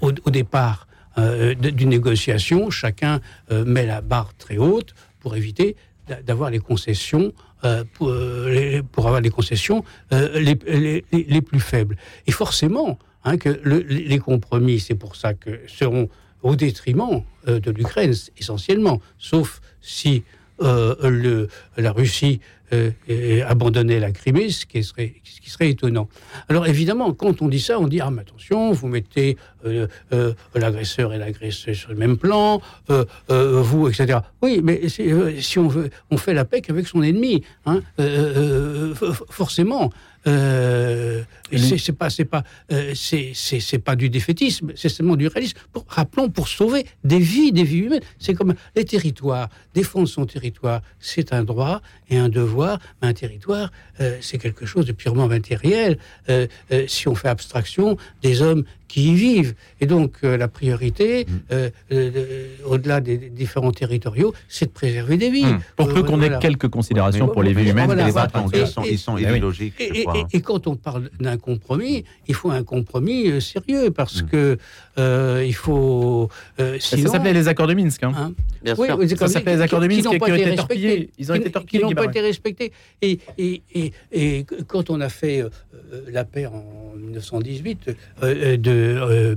au, départ d'une négociation, chacun met la barre très haute pour éviter d'a- d'avoir les concessions, pour, avoir les concessions les, plus faibles. Et forcément, hein, que le- les compromis, c'est pour ça que seront au détriment euh, de l'Ukraine essentiellement, sauf si euh, le, la Russie euh, abandonnait la Crimée, ce qui, serait, étonnant. Alors évidemment, quand on dit ça, on dit ah mais attention, vous mettez euh, l'agresseur et l'agresseur sur le même plan, vous etc. Oui, mais si on veut, on fait la paix qu'avec son ennemi, hein, forcément. Euh, et c'est, pas, c'est pas, euh, c'est, c'est, c'est pas du défaitisme, c'est seulement du réalisme. Pour, rappelons, pour sauver des vies, des vies humaines, c'est comme les territoires. Défendre son territoire, c'est un droit et un devoir. Mais un territoire, euh, c'est quelque chose de purement matériel. euh, si on fait abstraction des hommes qui y vivent. Et donc, euh, la priorité, euh, euh, euh, au-delà des, des différents territoriaux, c'est de préserver des vies. Hum. Pour Euh, peu qu'on ait quelques considérations pour les vies humaines, voilà, les attentes. ils sont, ils sont idéologiques. je Et, crois. pas. et, et quand on parle d'un compromis, il faut un compromis euh, sérieux parce Mm. que euh, il faut. euh, Ça sinon- s'appelait les accords de Minsk. hein. Hein Bien Oui, sûr. oui, Ça s'appelait les accords de Minsk n'ont qui- pas qui ont été respectés, torpillés. Ils ont qui- été torpillés, Qui n'ont pas été respectés. Et, et, et, et quand on a fait la paix en 1918 euh, euh, de, euh,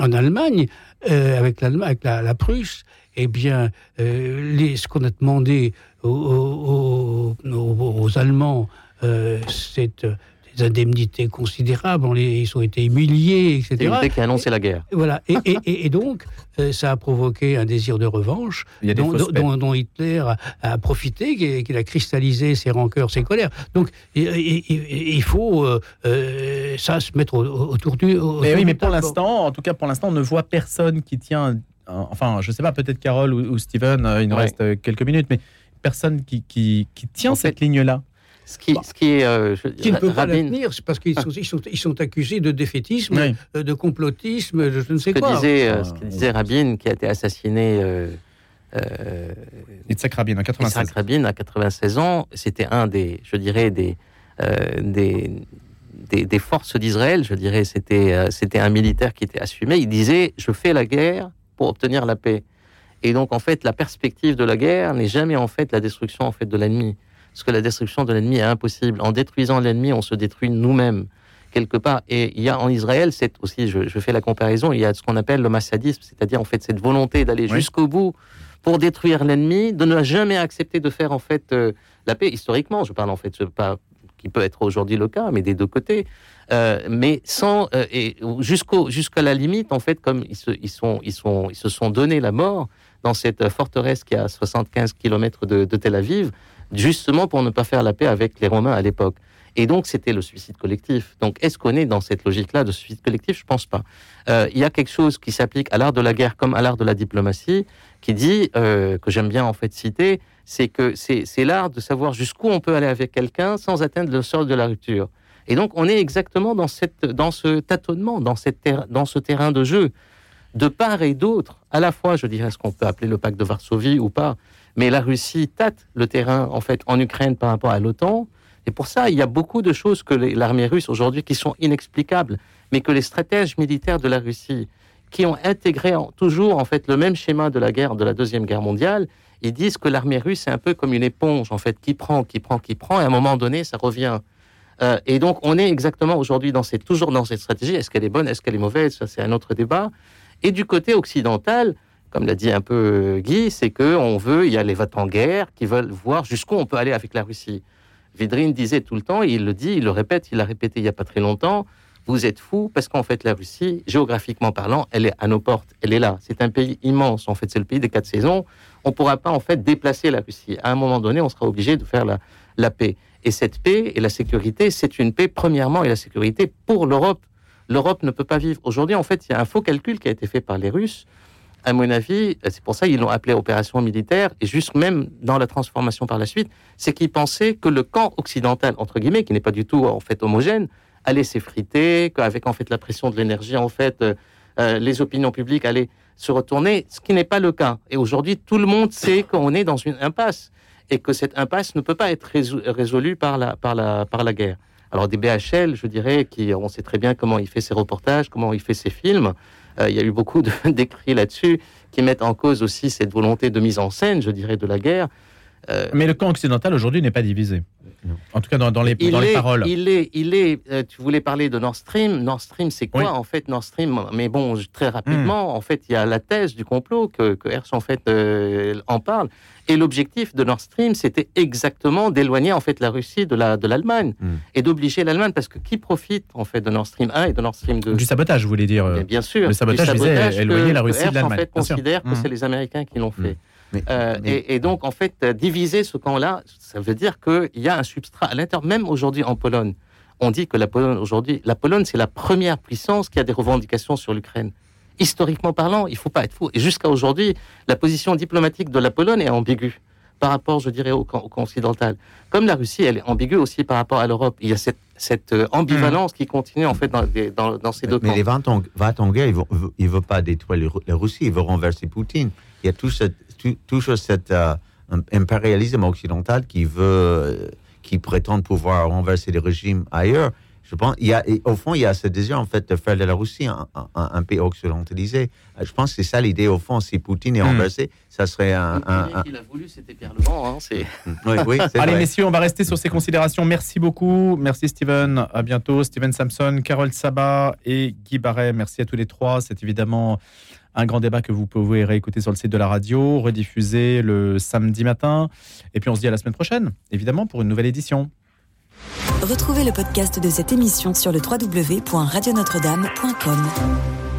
en Allemagne, euh, avec, avec la, Prusse, eh bien, euh, ce qu'on a demandé aux, Allemands, euh, c'est euh, des indemnités considérables. On les, ils ont été humiliés, C'est etc. qui a annoncé la guerre. Voilà. Et, et- et- et donc, euh, ça a provoqué un désir de revanche dont, Hitler a, a profité, qu'il a cristallisé ses rancœurs, ses colères. Donc, il faut euh, euh, ça se mettre au- au- autour du. autour Mais oui, mais pour l'instant, en tout cas pour l'instant, on ne voit personne qui tient. Enfin, je sais pas, peut-être Carole ou, ou Steven, il nous Ouais. reste quelques minutes, mais personne qui, qui, qui tient En cette ligne-là. Ce qui, ce qui est. euh, je- Qui ne peut pas la Rabin- tenir, c'est parce qu'ils sont, ils sont, ils sont accusés de défaitisme, Oui. euh, de complotisme, de je ne sais ce que quoi. disait, euh, Ah, ce que disait Rabin, qui a été assassiné. euh, euh, Yitzhak Rabin en 96. Yitzhak Rabin à 96 ans, c'était un des, je dirais, des, euh, des, des, des forces d'Israël. Je dirais, c'était, euh, c'était un militaire qui était assumé. Il disait, je fais la guerre pour obtenir la paix. Et donc, en fait, la perspective de la guerre n'est jamais en fait la destruction en fait de l'ennemi, parce que la destruction de l'ennemi est impossible. En détruisant l'ennemi, on se détruit nous-mêmes quelque part. Et il y a en Israël, c'est aussi, je, je fais la comparaison, il y a ce qu'on appelle le massadisme, c'est-à-dire en fait cette volonté d'aller Oui. jusqu'au bout pour détruire l'ennemi, de ne jamais accepter de faire en fait euh, la paix. Historiquement, je parle en fait, je pas qui peut être aujourd'hui le cas, mais des deux côtés. Euh, mais sans euh, et jusqu'au jusqu'à la limite en fait, comme ils se ils sont ils sont ils se sont donné la mort dans cette forteresse qui est à 75 km de, de Tel Aviv, justement pour ne pas faire la paix avec les Romains à l'époque. Et donc, c'était le suicide collectif. Donc, est-ce qu'on est dans cette logique-là de suicide collectif? Je pense pas. Euh, Il y a quelque chose qui s'applique à l'art de la guerre comme à l'art de la diplomatie, qui dit, euh, que j'aime bien en fait citer, c'est que c'est l'art de savoir jusqu'où on peut aller avec quelqu'un sans atteindre le sol de la rupture. Et donc, on est exactement dans, cette, dans ce tâtonnement, dans, cette dans ce terrain de jeu, de part et d'autre. À la fois, je dirais ce qu'on peut appeler le pacte de Varsovie ou pas, mais la Russie tâte le terrain en fait en Ukraine par rapport à l'OTAN. Et pour ça, il y a beaucoup de choses que l'armée russe aujourd'hui qui sont inexplicables, mais que les stratèges militaires de la Russie, qui ont intégré en- toujours en fait le même schéma de la guerre, de la deuxième guerre mondiale, ils disent que l'armée russe est un peu comme une éponge en fait qui prend, qui prend, qui prend, et à un moment donné, ça revient. Euh, et donc, on est exactement aujourd'hui dans cette, toujours dans cette stratégie. Est-ce qu'elle est bonne, est-ce qu'elle est mauvaise Ça, c'est un autre débat. Et du côté occidental, comme l'a dit un peu euh, Guy, c'est que on veut, il y a les votes en guerre qui veulent voir jusqu'où on peut aller avec la Russie. Vidrine disait tout le temps, il le dit, il le répète, il l'a répété il n'y a pas très longtemps, vous êtes fous parce qu'en fait la Russie, géographiquement parlant, elle est à nos portes, elle est là. C'est un pays immense, en fait, c'est le pays des quatre saisons. On ne pourra pas en fait déplacer la Russie. À un moment donné, on sera obligé de faire la, la paix. Et cette paix et la sécurité, c'est une paix premièrement et la sécurité pour l'Europe. L'Europe ne peut pas vivre. Aujourd'hui, en fait, il y a un faux calcul qui a été fait par les Russes. À mon avis, c'est pour ça qu'ils l'ont appelé opération militaire, et juste même dans la transformation par la suite, c'est qu'ils pensaient que le camp occidental, entre guillemets, qui n'est pas du tout en fait homogène, allait s'effriter, qu'avec en fait la pression de l'énergie, en fait, euh, euh, les opinions publiques allaient se retourner, ce qui n'est pas le cas. Et aujourd'hui, tout le monde sait qu'on est dans une impasse et que cette impasse ne peut pas être résolue par la, par la, par la guerre. Alors des BHL, je dirais, qui on sait très bien comment il fait ses reportages, comment il fait ses films. Euh, il y a eu beaucoup d'écrits là-dessus qui mettent en cause aussi cette volonté de mise en scène, je dirais, de la guerre. Euh, Mais le camp occidental aujourd'hui n'est pas divisé. En tout cas, dans, dans les, paroles. Il est, il est. euh, tu voulais parler de Nord Stream. Nord Stream, c'est quoi Oui. en fait Nord Stream? Mais bon, très rapidement, en fait, il y a la thèse du complot que, que Hersch en fait euh, en parle. Et l'objectif de Nord Stream, c'était exactement d'éloigner en fait la Russie de la de l'Allemagne Mm. et d'obliger l'Allemagne parce que qui profite en fait de Nord Stream 1 et de Nord Stream 2 Du sabotage, vous voulez dire. euh, Bien, sûr. le sabotage du visait à sabotage éloigner la que Russie de en l'Allemagne, fait, sûr. considère que Mhm. c'est les Américains qui l'ont fait. Mais- Euh, mais- et, et donc, en fait, euh, diviser ce camp-là, ça veut dire qu'il y a un substrat à l'intérieur, même aujourd'hui en Pologne. On dit que la Pologne, aujourd'hui, la Pologne, c'est la première puissance qui a des revendications sur l'Ukraine. Historiquement parlant, il faut pas être fou. Et jusqu'à aujourd'hui, la position diplomatique de la Pologne est ambiguë par rapport, je dirais, au camp, au camp occidental. Comme la Russie, elle est ambiguë aussi par rapport à l'Europe. Il y a cette, cette euh, ambivalence qui continue, en fait, dans, des- dans, dans ces deux Mais camps. les ventes en, ventes en guerre, ils ne veulent pas détruire la Russie, ils veulent renverser Poutine. Il y a tout ce- tout- toujours cet euh, impérialisme occidental qui veut, euh, qui prétendent pouvoir renverser les régimes ailleurs. Je pense, il y a, au fond, il y a ce désir en fait de faire de la Russie un, pays occidentalisé. Euh, je pense que c'est ça l'idée au fond. Si Poutine est hmm. renversé, ça serait un. un, Il a voulu, c'était Pierre Levent. Hein, oui, oui, Allez, messieurs, on va rester sur ces considérations. Merci beaucoup. Merci Steven. À bientôt. Steven Samson, Carole Sabat et Guy Barret. Merci à tous les trois. C'est évidemment un grand débat que vous pouvez réécouter sur le site de la radio, rediffusé le samedi matin. Et puis on se dit à la semaine prochaine, évidemment, pour une nouvelle édition. Retrouvez le podcast de cette émission sur le www.radionotre-dame.com.